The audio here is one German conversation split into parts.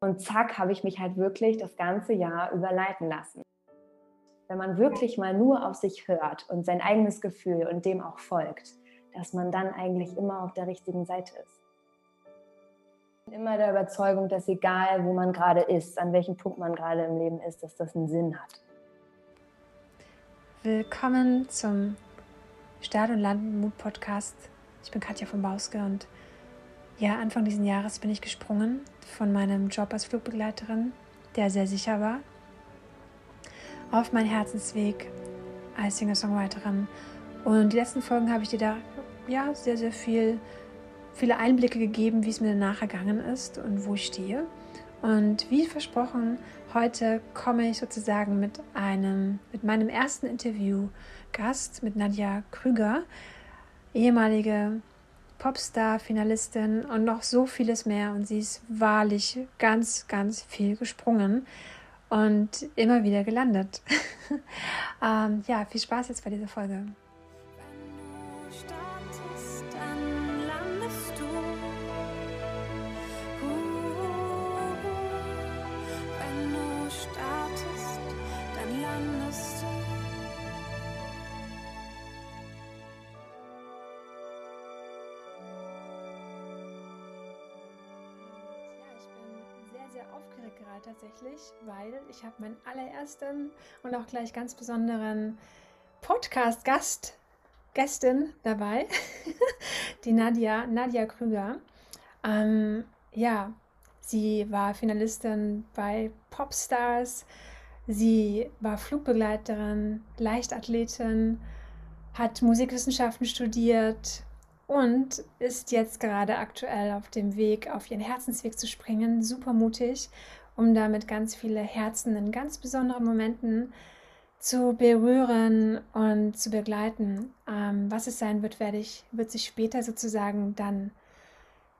Und zack, habe ich mich halt wirklich das ganze Jahr überleiten lassen. Wenn man wirklich mal nur auf sich hört und sein eigenes Gefühl und dem auch folgt, dass man dann eigentlich immer auf der richtigen Seite ist. Immer der Überzeugung, dass egal, wo man gerade ist, an welchem Punkt man gerade im Leben ist, dass das einen Sinn hat. Willkommen zum Start- und Landmut-Podcast. Ich bin Katja von Bauske und ja, Anfang dieses Jahres bin ich gesprungen von meinem Job als Flugbegleiterin, der sehr sicher war, auf meinen Herzensweg als Singer-Songwriterin. Und die letzten Folgen habe ich dir da ja sehr, sehr viel, viele Einblicke gegeben, wie es mir danach ergangen ist und wo ich stehe. Und wie versprochen, heute komme ich sozusagen mit einem, mit meinem ersten Interview-Gast, mit Nadja Krüger, ehemalige Popstar-Finalistin und noch so vieles mehr. Und sie ist wahrlich ganz, ganz viel gesprungen und immer wieder gelandet. ähm, ja, viel Spaß jetzt bei dieser Folge. Tatsächlich, weil ich habe meinen allerersten und auch gleich ganz besonderen Podcast-Gast, Gästin dabei, die Nadja, Nadja Krüger. Ähm, ja, sie war Finalistin bei Popstars, sie war Flugbegleiterin, Leichtathletin, hat Musikwissenschaften studiert, und ist jetzt gerade aktuell auf dem Weg, auf ihren Herzensweg zu springen. Super mutig um damit ganz viele Herzen in ganz besonderen Momenten zu berühren und zu begleiten. Ähm, was es sein wird, werde ich, wird sich später sozusagen dann,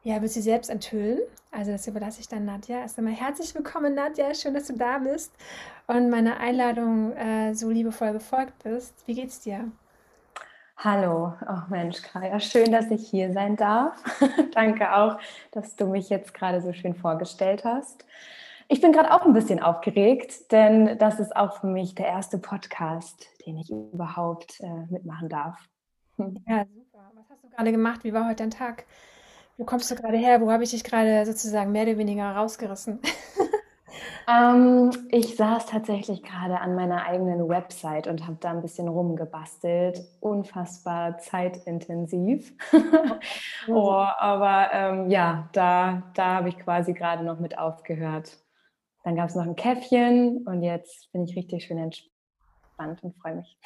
ja, wird sie selbst enthüllen. Also das überlasse ich dann Nadja. Erst einmal herzlich willkommen, Nadja. Schön, dass du da bist und meiner Einladung äh, so liebevoll gefolgt bist. Wie geht's dir? Hallo, oh Mensch, Kaya, schön, dass ich hier sein darf. Danke auch, dass du mich jetzt gerade so schön vorgestellt hast. Ich bin gerade auch ein bisschen aufgeregt, denn das ist auch für mich der erste Podcast, den ich überhaupt äh, mitmachen darf. Hm. Ja, super. Was hast du gerade gemacht? Wie war heute dein Tag? Wo kommst du gerade her? Wo habe ich dich gerade sozusagen mehr oder weniger rausgerissen? ähm, ich saß tatsächlich gerade an meiner eigenen Website und habe da ein bisschen rumgebastelt. Unfassbar zeitintensiv. oh, aber ähm, ja, da, da habe ich quasi gerade noch mit aufgehört. Dann gab es noch ein Käffchen und jetzt bin ich richtig schön entspannt und freue mich.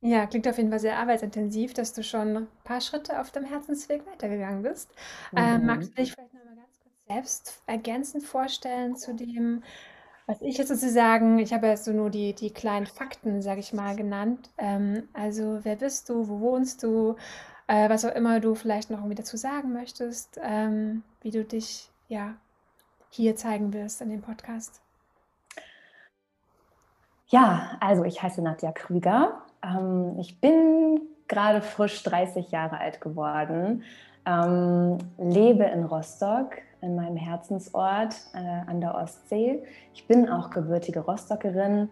Ja, klingt auf jeden Fall sehr arbeitsintensiv, dass du schon ein paar Schritte auf dem Herzensweg weitergegangen bist. Mhm. Ähm, magst du dich vielleicht noch mal ganz kurz selbst ergänzend vorstellen zu dem, was ich jetzt sozusagen, ich habe jetzt so nur die, die kleinen Fakten, sage ich mal, genannt. Ähm, also wer bist du, wo wohnst du, äh, was auch immer du vielleicht noch irgendwie dazu sagen möchtest, ähm, wie du dich ja hier zeigen wirst in dem Podcast? Ja, also ich heiße Nadja Krüger. Ähm, ich bin gerade frisch 30 Jahre alt geworden, ähm, lebe in Rostock, in meinem Herzensort äh, an der Ostsee. Ich bin auch gebürtige Rostockerin,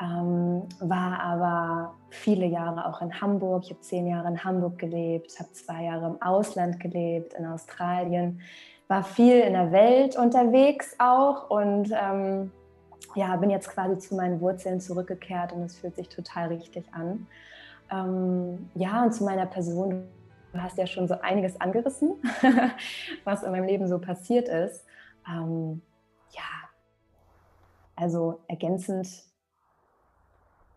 ähm, war aber viele Jahre auch in Hamburg. Ich habe zehn Jahre in Hamburg gelebt, habe zwei Jahre im Ausland gelebt, in Australien war viel in der Welt unterwegs auch und ähm, ja, bin jetzt quasi zu meinen Wurzeln zurückgekehrt und es fühlt sich total richtig an. Ähm, ja, und zu meiner Person, du hast ja schon so einiges angerissen, was in meinem Leben so passiert ist. Ähm, ja, also ergänzend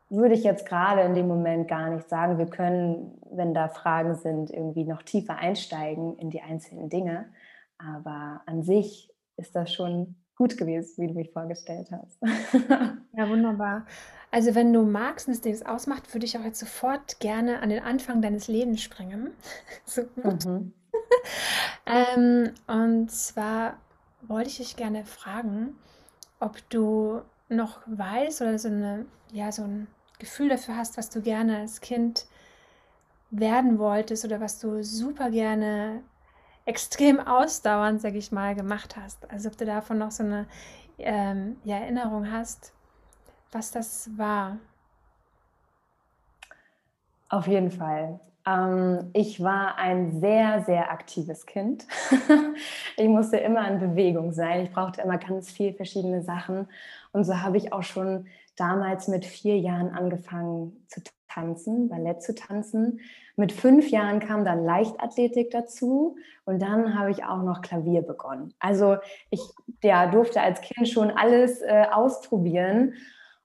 würde ich jetzt gerade in dem Moment gar nicht sagen. Wir können, wenn da Fragen sind, irgendwie noch tiefer einsteigen in die einzelnen Dinge. Aber an sich ist das schon gut gewesen, wie du mich vorgestellt hast. ja, wunderbar. Also wenn du magst und es dir das ausmacht, würde ich auch jetzt sofort gerne an den Anfang deines Lebens springen. so gut. Mhm. ähm, und zwar wollte ich dich gerne fragen, ob du noch weißt oder so, eine, ja, so ein Gefühl dafür hast, was du gerne als Kind werden wolltest oder was du super gerne extrem ausdauernd, sag ich mal, gemacht hast. Also ob du davon noch so eine ähm, ja, Erinnerung hast, was das war. Auf jeden Fall. Ähm, ich war ein sehr, sehr aktives Kind. ich musste immer in Bewegung sein. Ich brauchte immer ganz viele verschiedene Sachen. Und so habe ich auch schon damals mit vier Jahren angefangen zu tanzen, Ballett zu tanzen. Mit fünf Jahren kam dann Leichtathletik dazu und dann habe ich auch noch Klavier begonnen. Also ich ja, durfte als Kind schon alles äh, ausprobieren.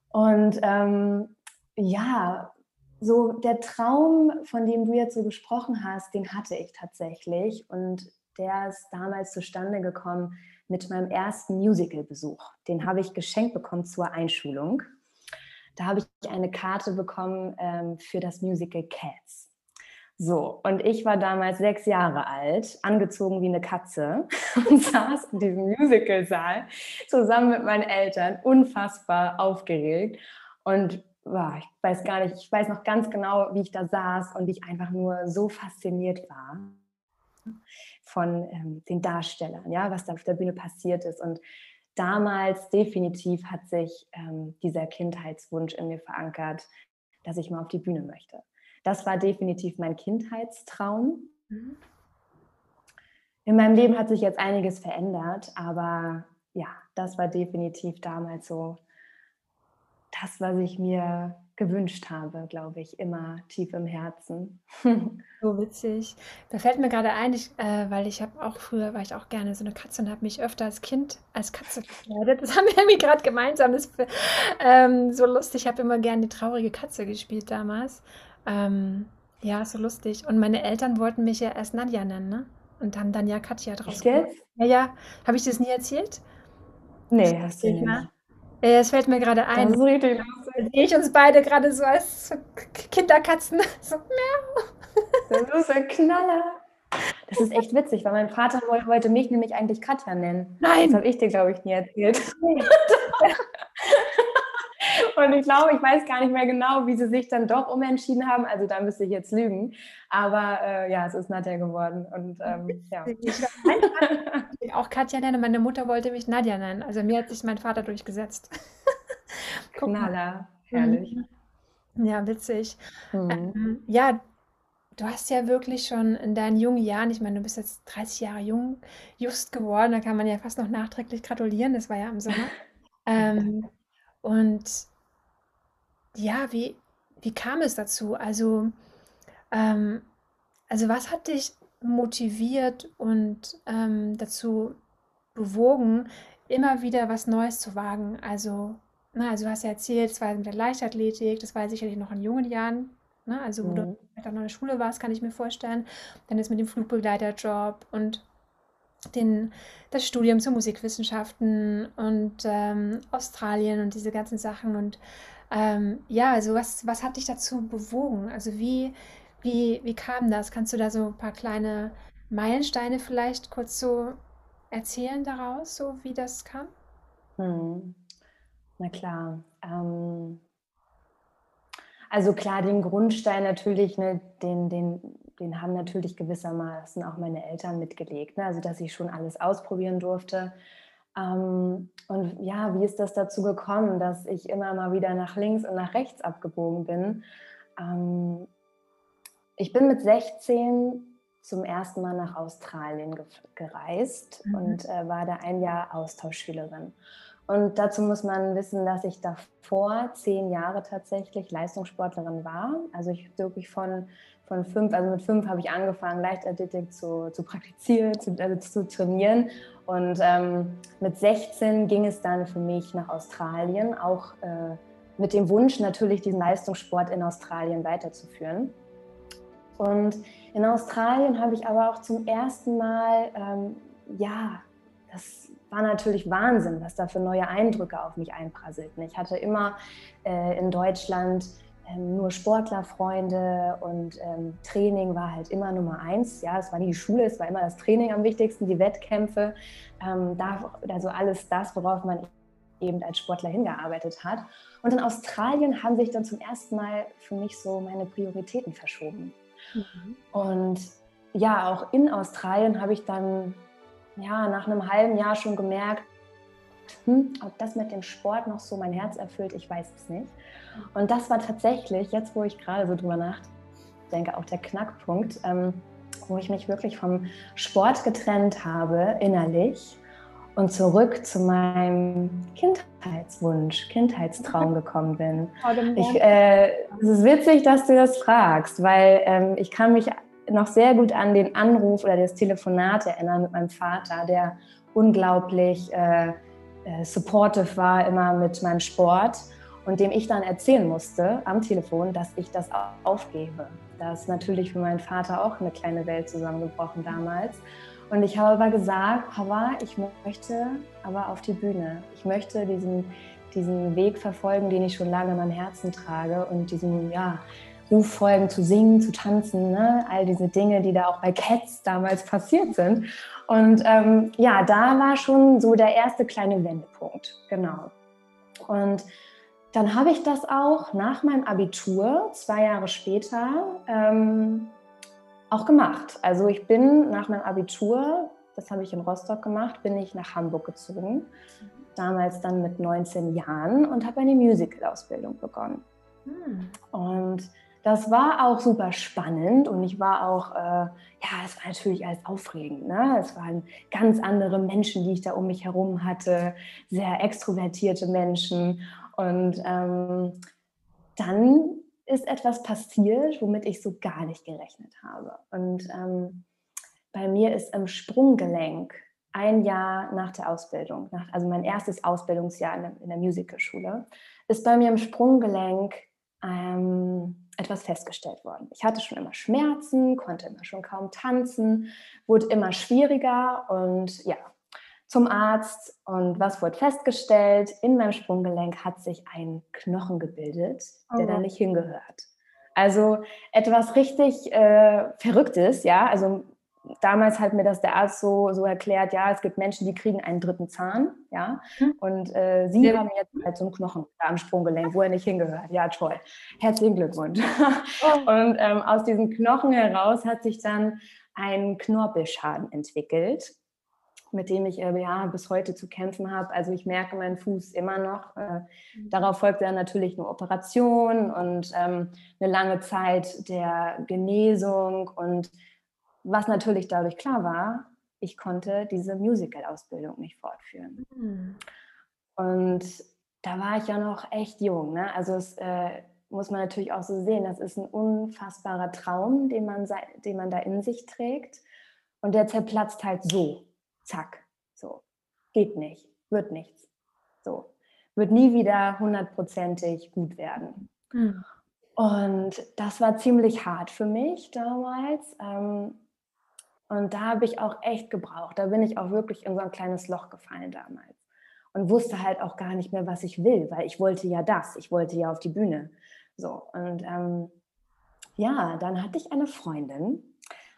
Und ähm, ja, so der Traum, von dem du jetzt so gesprochen hast, den hatte ich tatsächlich und der ist damals zustande gekommen mit meinem ersten Musical-Besuch. Den habe ich geschenkt bekommen zur Einschulung. Da habe ich eine Karte bekommen ähm, für das Musical Cats. So, und ich war damals sechs Jahre alt, angezogen wie eine Katze und saß in diesem Musicalsaal zusammen mit meinen Eltern, unfassbar aufgeregt. Und wow, ich weiß gar nicht, ich weiß noch ganz genau, wie ich da saß und ich einfach nur so fasziniert war von ähm, den Darstellern, ja, was da auf der Bühne passiert ist. Und damals definitiv hat sich ähm, dieser Kindheitswunsch in mir verankert, dass ich mal auf die Bühne möchte. Das war definitiv mein Kindheitstraum. Mhm. In meinem Leben hat sich jetzt einiges verändert, aber ja, das war definitiv damals so das, was ich mir gewünscht habe, glaube ich, immer tief im Herzen. so witzig. Da fällt mir gerade ein, ich, äh, weil ich habe auch früher, war ich auch gerne so eine Katze und habe mich öfter als Kind als Katze gekleidet. Das haben wir irgendwie gerade gemeinsam. Das ähm, so lustig. Ich habe immer gerne die traurige Katze gespielt damals. Ähm, ja, so lustig. Und meine Eltern wollten mich ja erst Nadja nennen, ne? Und haben dann ja Katja draus gemacht. Ja, ja. Habe ich das nie erzählt? Nee, hast du nicht. Es fällt mir gerade ein. Das ist richtig. Sehe ich uns beide gerade so als Kinderkatzen. So, miau. Das ist ein Knaller. Das ist echt witzig, weil mein Vater wollte mich nämlich eigentlich Katja nennen. Nein. Das habe ich dir, glaube ich, nie erzählt. Und ich glaube, ich weiß gar nicht mehr genau, wie sie sich dann doch umentschieden haben. Also da müsste ich jetzt lügen. Aber äh, ja, es ist Nadja geworden. Und ähm, ja. Ich auch Katja nennen. Meine Mutter wollte mich Nadja nennen. Also mir hat sich mein Vater durchgesetzt. Knaller, herrlich. Mhm. Ja, witzig. Mhm. Ähm, ja, du hast ja wirklich schon in deinen jungen Jahren, ich meine, du bist jetzt 30 Jahre jung, just geworden, da kann man ja fast noch nachträglich gratulieren, das war ja im Sommer. ähm, und ja, wie, wie kam es dazu? Also, ähm, also was hat dich motiviert und ähm, dazu bewogen, immer wieder was Neues zu wagen? Also, na, also du hast ja erzählt, es war mit der Leichtathletik, das war sicherlich noch in jungen Jahren, ne? also wo mhm. du vielleicht auch noch in der Schule warst, kann ich mir vorstellen. Dann ist mit dem Flugbegleiterjob und den, das Studium zur Musikwissenschaften und ähm, Australien und diese ganzen Sachen und ähm, ja, also was, was hat dich dazu bewogen? Also wie, wie, wie kam das? Kannst du da so ein paar kleine Meilensteine vielleicht kurz so erzählen daraus, so wie das kam? Hm. Na klar. Ähm, also klar, den Grundstein natürlich, ne, den, den, den haben natürlich gewissermaßen auch meine Eltern mitgelegt. Ne? Also dass ich schon alles ausprobieren durfte. Ähm, und ja, wie ist das dazu gekommen, dass ich immer mal wieder nach links und nach rechts abgebogen bin? Ähm, ich bin mit 16 zum ersten Mal nach Australien gereist mhm. und äh, war da ein Jahr Austauschschülerin. Und dazu muss man wissen, dass ich davor zehn Jahre tatsächlich Leistungssportlerin war. Also ich wirklich von, von fünf, also mit fünf habe ich angefangen, Leichtathletik zu, zu praktizieren, zu, also zu trainieren. Und ähm, mit 16 ging es dann für mich nach Australien, auch äh, mit dem Wunsch natürlich, diesen Leistungssport in Australien weiterzuführen. Und in Australien habe ich aber auch zum ersten Mal, ähm, ja, das war natürlich Wahnsinn, was da für neue Eindrücke auf mich einprasselten. Ich hatte immer äh, in Deutschland ähm, nur Sportlerfreunde und ähm, Training war halt immer Nummer eins. Ja, es war nie die Schule, es war immer das Training am wichtigsten, die Wettkämpfe, ähm, da, also alles das, worauf man eben als Sportler hingearbeitet hat. Und in Australien haben sich dann zum ersten Mal für mich so meine Prioritäten verschoben. Mhm. Und ja, auch in Australien habe ich dann ja, nach einem halben Jahr schon gemerkt, hm, ob das mit dem Sport noch so mein Herz erfüllt, ich weiß es nicht. Und das war tatsächlich, jetzt wo ich gerade so drüber nachdenke, auch der Knackpunkt, ähm, wo ich mich wirklich vom Sport getrennt habe, innerlich, und zurück zu meinem Kindheitswunsch, Kindheitstraum gekommen bin. Ich, äh, es ist witzig, dass du das fragst, weil ähm, ich kann mich noch sehr gut an den Anruf oder das Telefonat erinnern mit meinem Vater, der unglaublich äh, äh, supportive war immer mit meinem Sport und dem ich dann erzählen musste am Telefon, dass ich das aufgebe. Da ist natürlich für meinen Vater auch eine kleine Welt zusammengebrochen damals. Und ich habe aber gesagt, Papa, ich möchte aber auf die Bühne. Ich möchte diesen, diesen Weg verfolgen, den ich schon lange in meinem Herzen trage und diesem, ja, Ruf folgen, zu singen, zu tanzen, ne? all diese Dinge, die da auch bei Cats damals passiert sind. Und ähm, ja, da war schon so der erste kleine Wendepunkt, genau. Und dann habe ich das auch nach meinem Abitur, zwei Jahre später, ähm, auch gemacht. Also ich bin nach meinem Abitur, das habe ich in Rostock gemacht, bin ich nach Hamburg gezogen, damals dann mit 19 Jahren und habe eine Musical-Ausbildung begonnen. Hm. Und das war auch super spannend und ich war auch, äh, ja, es war natürlich alles aufregend. Ne? Es waren ganz andere Menschen, die ich da um mich herum hatte, sehr extrovertierte Menschen. Und ähm, dann ist etwas passiert, womit ich so gar nicht gerechnet habe. Und ähm, bei mir ist im Sprunggelenk ein Jahr nach der Ausbildung, nach, also mein erstes Ausbildungsjahr in der, der Musicalschule, ist bei mir im Sprunggelenk ähm, etwas festgestellt worden. Ich hatte schon immer Schmerzen, konnte immer schon kaum tanzen, wurde immer schwieriger und ja, zum Arzt und was wurde festgestellt? In meinem Sprunggelenk hat sich ein Knochen gebildet, der oh. da nicht hingehört. Also etwas richtig äh, Verrücktes, ja. Also damals hat mir das der Arzt so, so erklärt, ja, es gibt Menschen, die kriegen einen dritten Zahn, ja, hm. und äh, sie ja. haben jetzt halt so einen Knochen am Sprunggelenk, wo er nicht hingehört. Ja, toll. Herzlichen Glückwunsch. Oh. Und ähm, aus diesem Knochen heraus hat sich dann ein Knorpelschaden entwickelt mit dem ich äh, ja bis heute zu kämpfen habe. Also ich merke meinen Fuß immer noch. Äh, mhm. darauf folgte dann natürlich eine Operation und ähm, eine lange Zeit der Genesung und was natürlich dadurch klar war, ich konnte diese Musical-Ausbildung nicht fortführen. Mhm. Und da war ich ja noch echt jung. Ne? Also es äh, muss man natürlich auch so sehen, das ist ein unfassbarer Traum, den man, den man da in sich trägt. Und der zerplatzt halt so, zack, so. Geht nicht, wird nichts. So. Wird nie wieder hundertprozentig gut werden. Mhm. Und das war ziemlich hart für mich damals. Ähm, und da habe ich auch echt gebraucht. Da bin ich auch wirklich in so ein kleines Loch gefallen damals. Und wusste halt auch gar nicht mehr, was ich will, weil ich wollte ja das. Ich wollte ja auf die Bühne. So. Und ähm, ja, dann hatte ich eine Freundin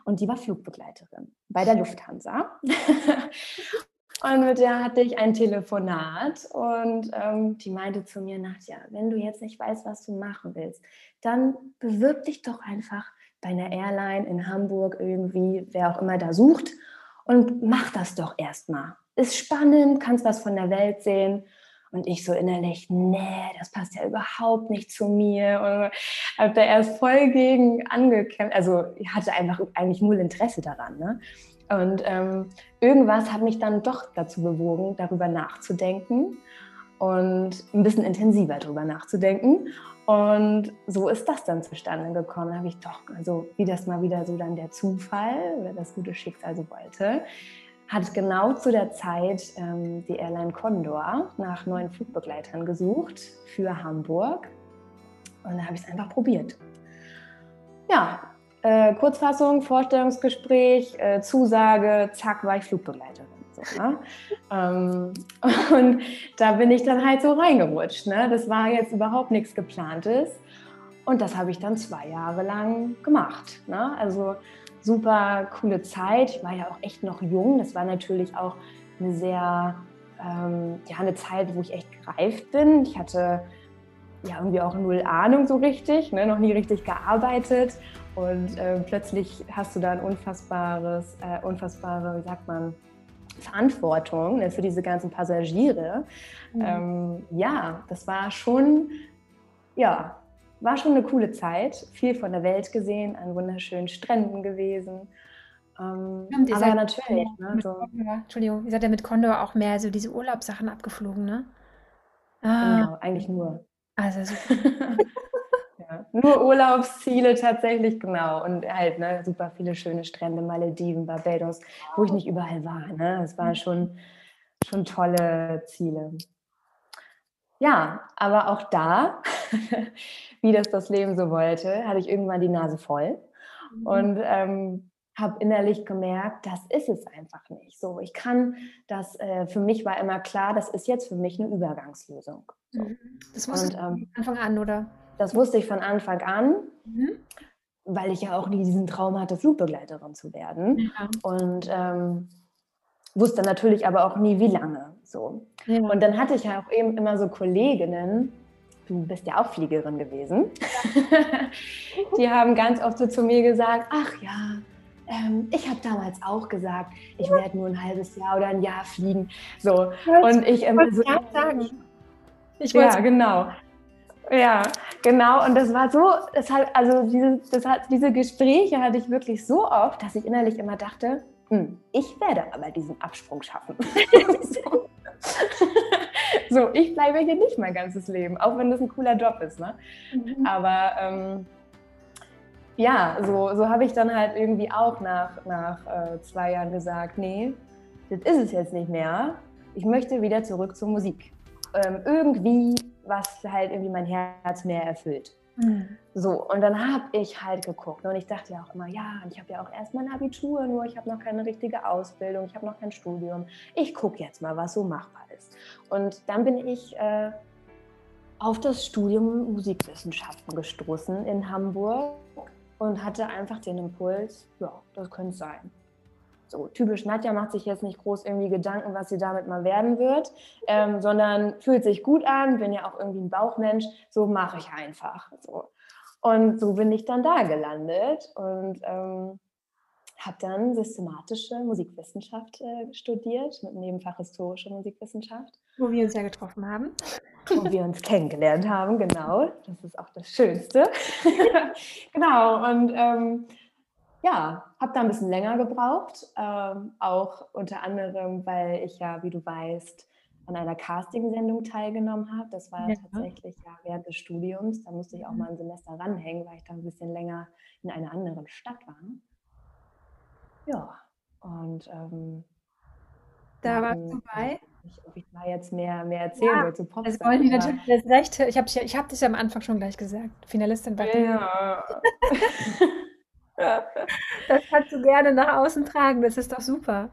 und die war Flugbegleiterin bei der Lufthansa. Und mit der hatte ich ein Telefonat und ähm, die meinte zu mir, Nadja, wenn du jetzt nicht weißt, was du machen willst, dann bewirb dich doch einfach bei einer Airline in Hamburg irgendwie, wer auch immer da sucht und mach das doch erstmal. Ist spannend, kannst was von der Welt sehen. Und ich so innerlich, nee, das passt ja überhaupt nicht zu mir. Und habe da erst voll gegen angekämpft. Also ich hatte einfach eigentlich null Interesse daran. Ne? Und ähm, irgendwas hat mich dann doch dazu bewogen, darüber nachzudenken und ein bisschen intensiver darüber nachzudenken. Und so ist das dann zustande gekommen. Habe ich doch, also wie das mal wieder so dann der Zufall oder das gute Schicksal so wollte, hat genau zu der Zeit ähm, die Airline Condor nach neuen Flugbegleitern gesucht für Hamburg. Und da habe ich es einfach probiert. Ja, äh, Kurzfassung, Vorstellungsgespräch, äh, Zusage, zack, war ich Flugbegleiterin. Ne? ähm, und da bin ich dann halt so reingerutscht. Ne? Das war jetzt überhaupt nichts geplantes. Und das habe ich dann zwei Jahre lang gemacht. Ne? Also super coole Zeit. Ich war ja auch echt noch jung. Das war natürlich auch eine sehr, ähm, ja, eine Zeit, wo ich echt gereift bin. Ich hatte ja irgendwie auch null Ahnung so richtig, ne? noch nie richtig gearbeitet Und äh, plötzlich hast du da ein unfassbares, äh, unfassbare, wie sagt man, Verantwortung ne, für diese ganzen Passagiere. Mhm. Ähm, ja, das war schon, ja, war schon eine coole Zeit. Viel von der Welt gesehen, an wunderschönen Stränden gewesen. Ähm, aber seid, natürlich. Ne, so. Condor, Entschuldigung, ihr seid ja mit Condor auch mehr so diese Urlaubssachen abgeflogen, ne? Ah. Genau, eigentlich nur. Also super. ja, nur Urlaubsziele tatsächlich, genau. Und halt ne, super viele schöne Strände, Malediven, Barbados, wo ich nicht überall war. Ne? Das waren schon, schon tolle Ziele. Ja, aber auch da, wie das das Leben so wollte, hatte ich irgendwann die Nase voll. Mhm. Und ähm, habe innerlich gemerkt, das ist es einfach nicht. So, ich kann das, äh, für mich war immer klar, das ist jetzt für mich eine Übergangslösung. So. Mhm. Das ich ähm, von Anfang an, oder? Das wusste ich von Anfang an, mhm. weil ich ja auch nie diesen Traum hatte, Flugbegleiterin zu werden. Ja. Und ähm, wusste natürlich aber auch nie, wie lange. So. Ja. Und dann hatte ich ja auch eben immer so Kolleginnen, du bist ja auch Fliegerin gewesen, die haben ganz oft so zu mir gesagt, ach ja, ähm, ich habe damals auch gesagt, ich werde nur ein halbes Jahr oder ein Jahr fliegen. So. Und ich immer so. Sagen. Ich ja, genau. Ja, genau. Und das war so, das hat, also diese, das hat, diese Gespräche hatte ich wirklich so oft, dass ich innerlich immer dachte, hm, ich werde aber diesen Absprung schaffen. so. so. ich bleibe hier nicht mein ganzes Leben, auch wenn das ein cooler Job ist. Ne? Mhm. Aber ähm, ja, so, so habe ich dann halt irgendwie auch nach, nach äh, zwei Jahren gesagt, nee, das ist es jetzt nicht mehr. Ich möchte wieder zurück zur Musik. Ähm, irgendwie, was halt irgendwie mein Herz mehr erfüllt. Mhm. So, und dann habe ich halt geguckt und ich dachte ja auch immer, ja, ich habe ja auch erst mein Abitur, nur ich habe noch keine richtige Ausbildung, ich habe noch kein Studium. Ich gucke jetzt mal, was so machbar ist. Und dann bin ich äh, auf das Studium Musikwissenschaften gestoßen in Hamburg und hatte einfach den Impuls, ja, das könnte sein. So, typisch Nadja macht sich jetzt nicht groß irgendwie Gedanken, was sie damit mal werden wird, ähm, sondern fühlt sich gut an, bin ja auch irgendwie ein Bauchmensch, so mache ich einfach. So. Und so bin ich dann da gelandet und ähm, habe dann systematische Musikwissenschaft äh, studiert, mit Nebenfach historische Musikwissenschaft. Wo wir uns ja getroffen haben wo wir uns kennengelernt haben, genau. Das ist auch das Schönste. genau, und ähm, ja, habe da ein bisschen länger gebraucht, ähm, auch unter anderem, weil ich ja, wie du weißt, an einer Casting-Sendung teilgenommen habe. Das war ja. tatsächlich ja während des Studiums. Da musste ich auch mhm. mal ein Semester ranhängen, weil ich da ein bisschen länger in einer anderen Stadt war. Ja, und ähm, da war es vorbei nicht, ob ich da jetzt mehr, mehr erzählen ja, will zu Popstars. Das wollen die natürlich das Recht. Ich habe ich hab das ja am Anfang schon gleich gesagt. Finalistin bei Ja. das kannst du gerne nach außen tragen. Das ist doch super.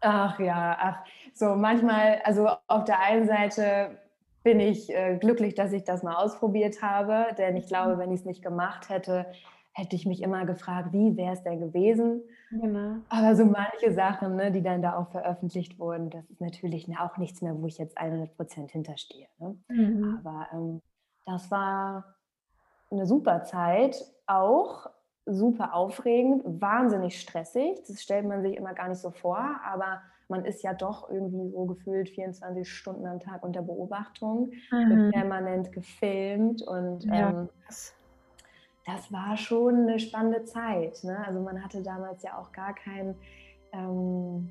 Ach ja, ach, so manchmal, also auf der einen Seite bin ich äh, glücklich, dass ich das mal ausprobiert habe, denn ich glaube, mhm. wenn ich es nicht gemacht hätte, hätte ich mich immer gefragt, wie wäre es denn gewesen? Genau. Aber so manche Sachen, ne, die dann da auch veröffentlicht wurden, das ist natürlich auch nichts mehr, wo ich jetzt 100 Prozent hinterstehe. Ne? Mhm. Aber ähm, das war eine super Zeit, auch super aufregend, wahnsinnig stressig. Das stellt man sich immer gar nicht so vor, aber man ist ja doch irgendwie so gefühlt 24 Stunden am Tag unter Beobachtung, mhm. permanent gefilmt und ja. ähm, das war schon eine spannende Zeit. Ne? Also man hatte damals ja auch gar keinen ähm,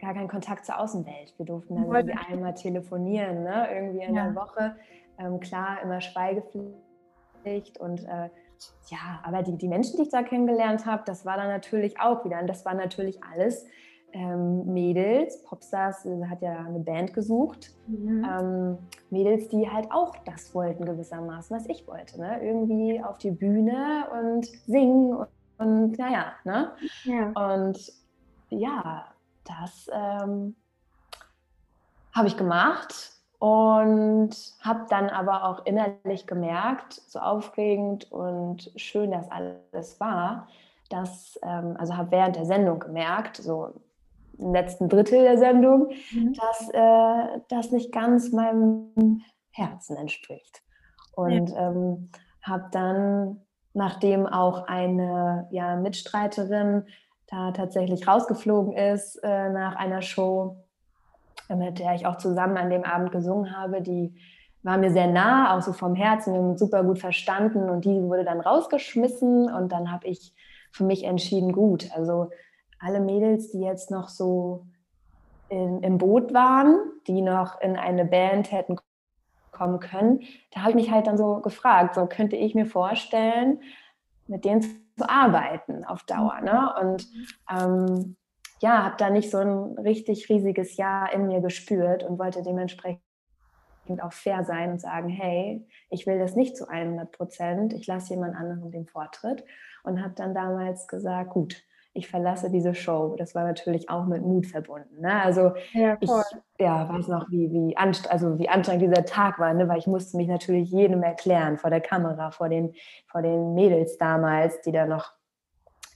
gar keinen Kontakt zur Außenwelt. Wir durften dann irgendwie einmal telefonieren, ne? irgendwie in ja. der Woche. Ähm, klar, immer Schweigepflicht und äh, ja, aber die, die Menschen, die ich da kennengelernt habe, das war dann natürlich auch wieder, und das war natürlich alles ähm, Mädels, Popstars äh, hat ja eine Band gesucht, mhm. ähm, Mädels, die halt auch das wollten gewissermaßen, was ich wollte, ne? irgendwie auf die Bühne und singen und, und naja, ne? Ja. und ja, das ähm, habe ich gemacht und habe dann aber auch innerlich gemerkt, so aufregend und schön das alles war, dass, ähm, also habe während der Sendung gemerkt, so im letzten Drittel der Sendung, mhm. dass äh, das nicht ganz meinem Herzen entspricht. Und ja. ähm, habe dann nachdem auch eine ja, Mitstreiterin da tatsächlich rausgeflogen ist äh, nach einer Show, mit der ich auch zusammen an dem Abend gesungen habe, die war mir sehr nah, auch so vom Herzen, wir haben uns super gut verstanden und die wurde dann rausgeschmissen und dann habe ich für mich entschieden, gut, also alle Mädels, die jetzt noch so in, im Boot waren, die noch in eine Band hätten kommen können, da habe ich mich halt dann so gefragt, so könnte ich mir vorstellen, mit denen zu arbeiten auf Dauer. Ne? Und ähm, ja, habe da nicht so ein richtig riesiges Jahr in mir gespürt und wollte dementsprechend auch fair sein und sagen, hey, ich will das nicht zu 100 Prozent, ich lasse jemand anderen den Vortritt und habe dann damals gesagt, gut, ich verlasse diese Show. Das war natürlich auch mit Mut verbunden. Ne? Also ja, ich ja, weiß noch, wie, wie, anst also wie anstrengend dieser Tag war, ne? weil ich musste mich natürlich jedem erklären vor der Kamera, vor den, vor den Mädels damals, die da noch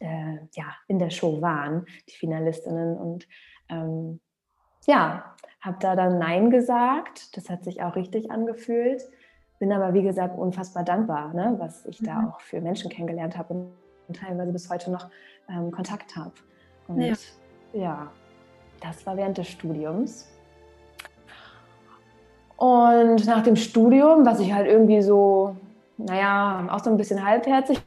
äh, ja, in der Show waren, die Finalistinnen. Und ähm, ja, habe da dann Nein gesagt. Das hat sich auch richtig angefühlt. Bin aber, wie gesagt, unfassbar dankbar, ne? was ich mhm. da auch für Menschen kennengelernt habe und, und teilweise bis heute noch ähm, Kontakt habe. Und ja. ja, das war während des Studiums. Und nach dem Studium, was ich halt irgendwie so, naja, auch so ein bisschen halbherzig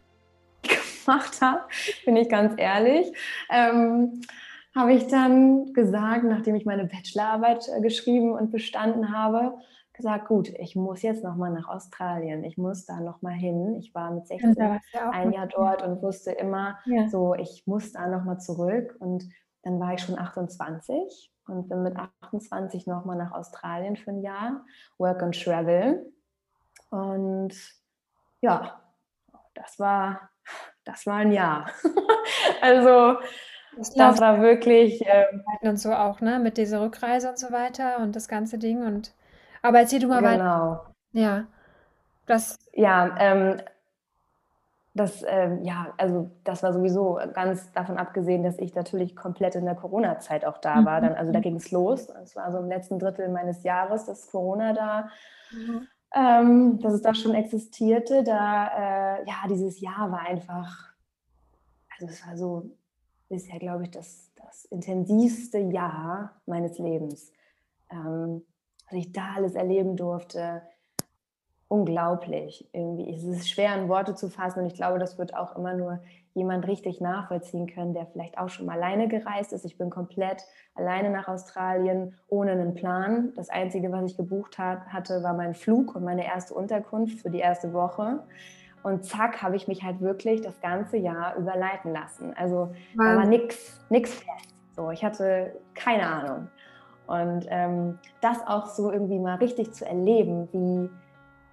gemacht habe, bin ich ganz ehrlich, ähm, habe ich dann gesagt, nachdem ich meine Bachelorarbeit äh, geschrieben und bestanden habe, gesagt, gut, ich muss jetzt nochmal nach Australien, ich muss da nochmal hin. Ich war mit 16 ja ein Jahr dort und wusste immer, ja. so, ich muss da nochmal zurück. Und dann war ich schon 28 und bin mit 28 nochmal nach Australien für ein Jahr, Work and Travel. Und ja, das war, das war ein Jahr. also das, das war wirklich. Ähm, und so auch, ne? Mit dieser Rückreise und so weiter und das ganze Ding und aber erzähl du mal weiter. Genau. Ja. Das. Ja, ähm, das, ähm, ja, also das war sowieso ganz davon abgesehen, dass ich natürlich komplett in der Corona-Zeit auch da war. Mhm. Dann, also da ging es los. Es war so im letzten Drittel meines Jahres, dass Corona da, mhm. Ähm, dass es da schon existierte. Da, äh, ja, dieses Jahr war einfach, also es war so bisher, glaube ich, das, das intensivste Jahr meines Lebens. Ähm, was ich da alles erleben durfte, unglaublich. Irgendwie es ist schwer in Worte zu fassen und ich glaube, das wird auch immer nur jemand richtig nachvollziehen können, der vielleicht auch schon mal alleine gereist ist. Ich bin komplett alleine nach Australien ohne einen Plan. Das Einzige, was ich gebucht hat, hatte, war mein Flug und meine erste Unterkunft für die erste Woche. Und zack, habe ich mich halt wirklich das ganze Jahr überleiten lassen. Also wow. da war nichts fest. So, ich hatte keine Ahnung. Und ähm, das auch so irgendwie mal richtig zu erleben, wie,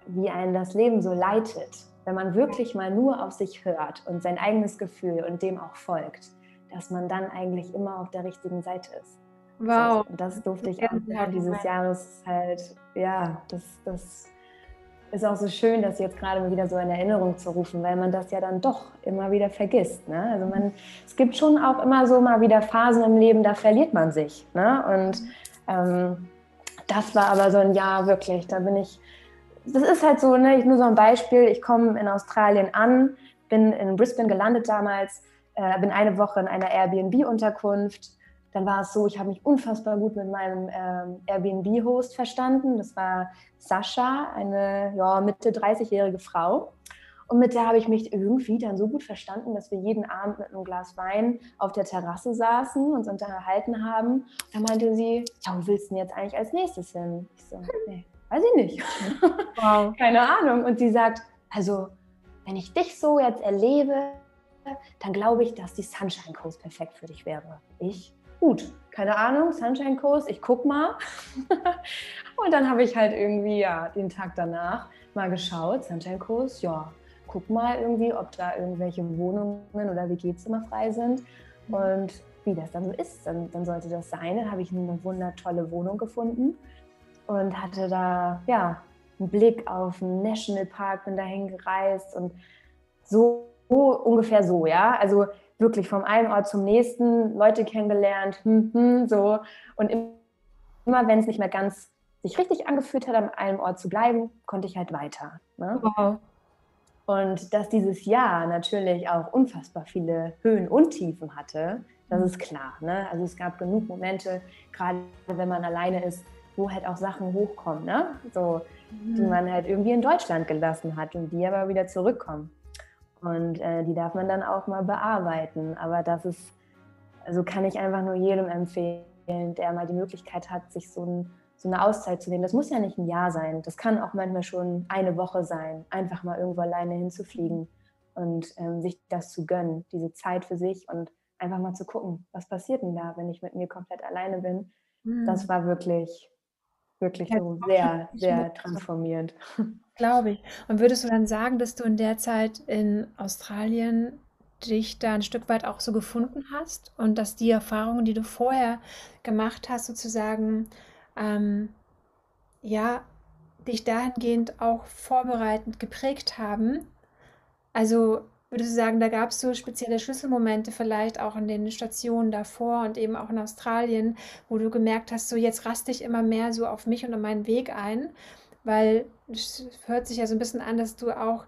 wie einen das Leben so leitet, wenn man wirklich mal nur auf sich hört und sein eigenes Gefühl und dem auch folgt, dass man dann eigentlich immer auf der richtigen Seite ist. Wow. und das durfte ich auch dieses Jahres halt, ja, das, das ist auch so schön, das jetzt gerade mal wieder so in Erinnerung zu rufen, weil man das ja dann doch immer wieder vergisst. Ne? Also man, es gibt schon auch immer so mal wieder Phasen im Leben, da verliert man sich. Ne? Und ähm, das war aber so ein Jahr wirklich, da bin ich, das ist halt so, ne, nur so ein Beispiel, ich komme in Australien an, bin in Brisbane gelandet damals, äh, bin eine Woche in einer Airbnb-Unterkunft, dann war es so, ich habe mich unfassbar gut mit meinem ähm, Airbnb-Host verstanden. Das war Sascha, eine ja, Mitte 30-jährige Frau. Und mit der habe ich mich irgendwie dann so gut verstanden, dass wir jeden Abend mit einem Glas Wein auf der Terrasse saßen, uns unterhalten haben. Da meinte sie, ja, wo willst du denn jetzt eigentlich als nächstes hin? Ich so, nee, weiß ich nicht. Wow. Keine Ahnung. Und sie sagt, also, wenn ich dich so jetzt erlebe, dann glaube ich, dass die Sunshine Coast perfekt für dich wäre. Ich, gut, keine Ahnung, Sunshine Coast, ich guck mal. und dann habe ich halt irgendwie, ja, den Tag danach mal geschaut, Sunshine Coast, ja, guck mal irgendwie, ob da irgendwelche Wohnungen oder WG-Zimmer frei sind. Und wie das dann so ist, dann, dann sollte das sein. Dann habe ich eine wundertolle Wohnung gefunden und hatte da, ja, einen Blick auf den Nationalpark, bin dahin gereist und so, ungefähr so, ja. Also wirklich vom einen Ort zum nächsten, Leute kennengelernt, hm, hm, so. Und immer, wenn es nicht mehr ganz sich richtig angefühlt hat, an einem Ort zu bleiben, konnte ich halt weiter. Ne? Wow. Und dass dieses Jahr natürlich auch unfassbar viele Höhen und Tiefen hatte, das ist klar. Ne? Also es gab genug Momente, gerade wenn man alleine ist, wo halt auch Sachen hochkommen, ne? so, mhm. die man halt irgendwie in Deutschland gelassen hat und die aber wieder zurückkommen. Und äh, die darf man dann auch mal bearbeiten. Aber das ist, also kann ich einfach nur jedem empfehlen, der mal die Möglichkeit hat, sich so, ein, so eine Auszeit zu nehmen. Das muss ja nicht ein Jahr sein. Das kann auch manchmal schon eine Woche sein, einfach mal irgendwo alleine hinzufliegen und ähm, sich das zu gönnen, diese Zeit für sich und einfach mal zu gucken, was passiert denn da, wenn ich mit mir komplett alleine bin. Mhm. Das war wirklich, wirklich ja, so sehr, sehr transformierend. Glaube ich. Und würdest du dann sagen, dass du in der Zeit in Australien dich da ein Stück weit auch so gefunden hast und dass die Erfahrungen, die du vorher gemacht hast, sozusagen, ähm, ja, dich dahingehend auch vorbereitend geprägt haben? Also würdest du sagen, da gab es so spezielle Schlüsselmomente vielleicht auch in den Stationen davor und eben auch in Australien, wo du gemerkt hast, so jetzt raste ich immer mehr so auf mich und auf meinen Weg ein? Weil es hört sich ja so ein bisschen an, dass du auch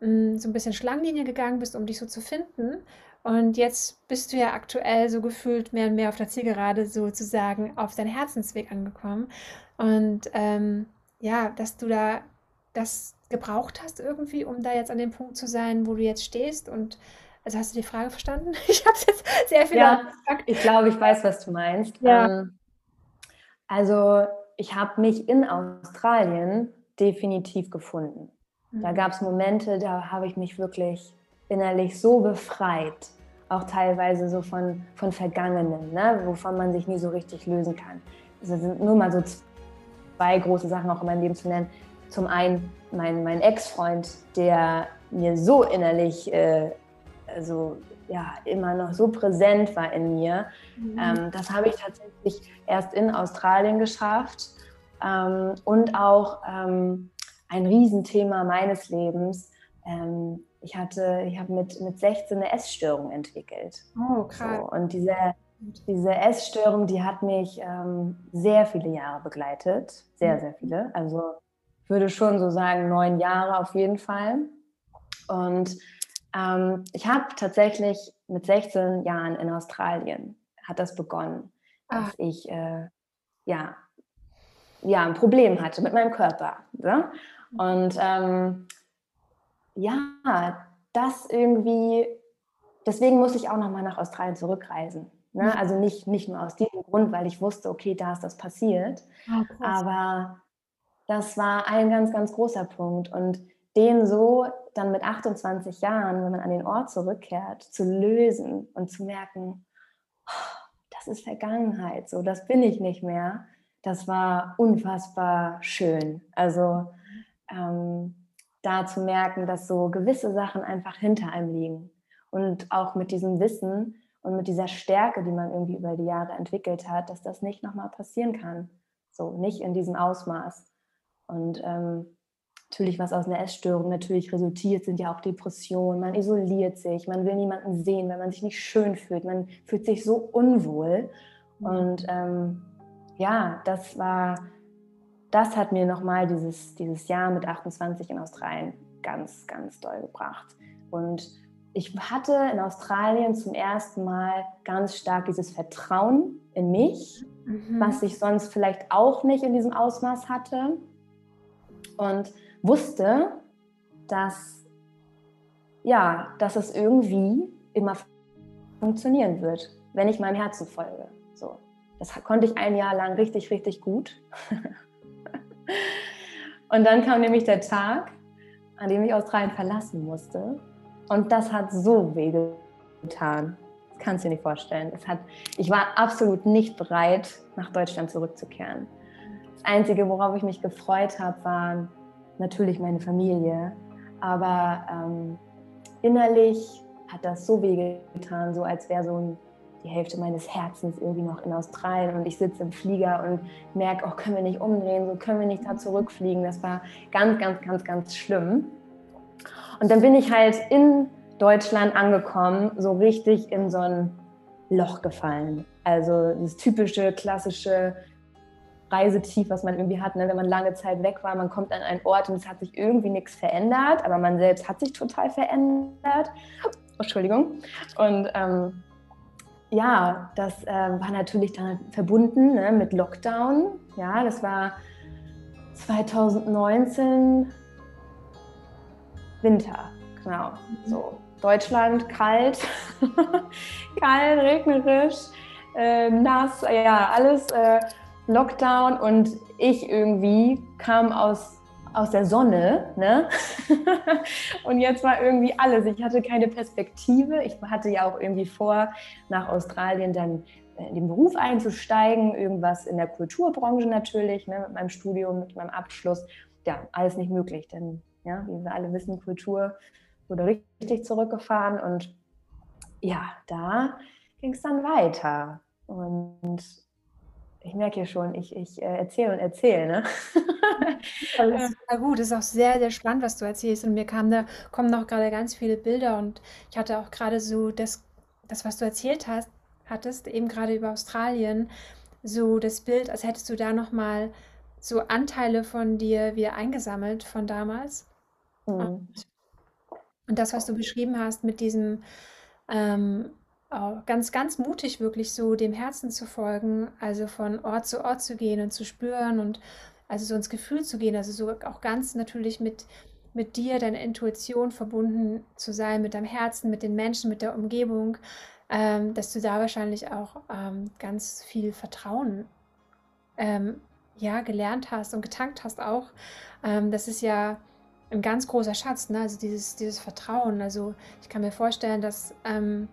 mh, hm, so ein bisschen Schlangenlinie gegangen bist, um dich so zu finden. Und jetzt bist du ja aktuell so gefühlt mehr und mehr auf der Zielgerade sozusagen auf deinen Herzensweg angekommen. Und ähm, ja, dass du da das gebraucht hast irgendwie, um da jetzt an dem Punkt zu sein, wo du jetzt stehst. Und also hast du die Frage verstanden? Ich habe jetzt sehr viel ja, Ich glaube, ich weiß, was du meinst. Ja. Ähm, also ich habe mich in Australien definitiv gefunden. Mhm. Da gab es Momente, da habe ich mich wirklich innerlich so befreit, auch teilweise so von, von Vergangenen, ne? wovon man sich nie so richtig lösen kann. Das sind nur mal so zwei große Sachen auch in meinem Leben zu nennen. Zum einen mein, mein Ex-Freund, der mir so innerlich, äh, also ja, immer noch so präsent war in mir. Mhm. Ähm, das habe ich tatsächlich erst in Australien geschafft. Ähm, und auch ähm, ein Riesenthema meines Lebens. Ähm, ich hatte, ich habe mit, mit 16 eine Essstörung entwickelt. Oh, krass. So, und diese, diese Essstörung, die hat mich ähm, sehr viele Jahre begleitet. Sehr, mhm. sehr viele. Also würde schon so sagen, neun Jahre auf jeden Fall. Und ähm, ich habe tatsächlich mit 16 Jahren in Australien hat das begonnen, dass Ach. ich äh, ja ja, ein Problem hatte mit meinem Körper. Ne? Und ähm, ja, das irgendwie, deswegen musste ich auch nochmal nach Australien zurückreisen. Ne? Mhm. Also nicht, nicht nur aus diesem Grund, weil ich wusste, okay, da ist das passiert. Oh, aber das war ein ganz, ganz großer Punkt. Und den so dann mit 28 Jahren, wenn man an den Ort zurückkehrt, zu lösen und zu merken, oh, das ist Vergangenheit, so das bin ich nicht mehr das war unfassbar schön. Also ähm, da zu merken, dass so gewisse Sachen einfach hinter einem liegen. Und auch mit diesem Wissen und mit dieser Stärke, die man irgendwie über die Jahre entwickelt hat, dass das nicht nochmal passieren kann. So, nicht in diesem Ausmaß. Und ähm, natürlich, was aus einer Essstörung natürlich resultiert, sind ja auch Depressionen. Man isoliert sich, man will niemanden sehen, wenn man sich nicht schön fühlt. Man fühlt sich so unwohl. Mhm. Und ähm, ja, das war, das hat mir nochmal dieses, dieses Jahr mit 28 in Australien ganz, ganz doll gebracht. Und ich hatte in Australien zum ersten Mal ganz stark dieses Vertrauen in mich, mhm. was ich sonst vielleicht auch nicht in diesem Ausmaß hatte. Und wusste, dass, ja, dass es irgendwie immer funktionieren wird, wenn ich meinem Herzen folge. So. Das konnte ich ein Jahr lang richtig, richtig gut. Und dann kam nämlich der Tag, an dem ich Australien verlassen musste. Und das hat so weh getan. Das kannst du dir nicht vorstellen. Es hat, ich war absolut nicht bereit, nach Deutschland zurückzukehren. Das Einzige, worauf ich mich gefreut habe, war natürlich meine Familie. Aber ähm, innerlich hat das so weh getan, so als wäre so ein die Hälfte meines Herzens irgendwie noch in Australien und ich sitze im Flieger und merke, oh, können wir nicht umdrehen, so können wir nicht da zurückfliegen. Das war ganz, ganz, ganz, ganz schlimm. Und dann bin ich halt in Deutschland angekommen, so richtig in so ein Loch gefallen. Also das typische, klassische Reisetief, was man irgendwie hat, ne? wenn man lange Zeit weg war, man kommt an einen Ort und es hat sich irgendwie nichts verändert, aber man selbst hat sich total verändert. Oh, Entschuldigung. Und ähm, ja, das äh, war natürlich dann verbunden ne, mit Lockdown. Ja, das war 2019 Winter, genau. So Deutschland kalt, kalt, regnerisch, äh, nass, ja, alles äh, Lockdown und ich irgendwie kam aus aus der Sonne, ne? und jetzt war irgendwie alles. Ich hatte keine Perspektive. Ich hatte ja auch irgendwie vor, nach Australien dann in den Beruf einzusteigen, irgendwas in der Kulturbranche natürlich, ne, mit meinem Studium, mit meinem Abschluss. Ja, alles nicht möglich, denn ja, wie wir alle wissen, Kultur wurde richtig zurückgefahren und ja, da ging es dann weiter. Und ich merke ja schon, ich, ich äh, erzähle und erzähle. Ne? ja gut, ist auch sehr, sehr spannend, was du erzählst. Und mir kam da, kommen noch gerade ganz viele Bilder und ich hatte auch gerade so das, das, was du erzählt hast, hattest, eben gerade über Australien, so das Bild, als hättest du da nochmal so Anteile von dir wieder eingesammelt von damals. Mhm. Und das, was du beschrieben hast mit diesem ähm, ganz, ganz mutig wirklich so dem Herzen zu folgen, also von Ort zu Ort zu gehen und zu spüren und also so ins Gefühl zu gehen, also so auch ganz natürlich mit, mit dir, deiner Intuition verbunden zu sein, mit deinem Herzen, mit den Menschen, mit der Umgebung, ähm, dass du da wahrscheinlich auch ähm, ganz viel Vertrauen ähm, ja, gelernt hast und getankt hast auch. Ähm, das ist ja ein ganz großer Schatz, ne? also dieses, dieses Vertrauen. Also ich kann mir vorstellen, dass ähm,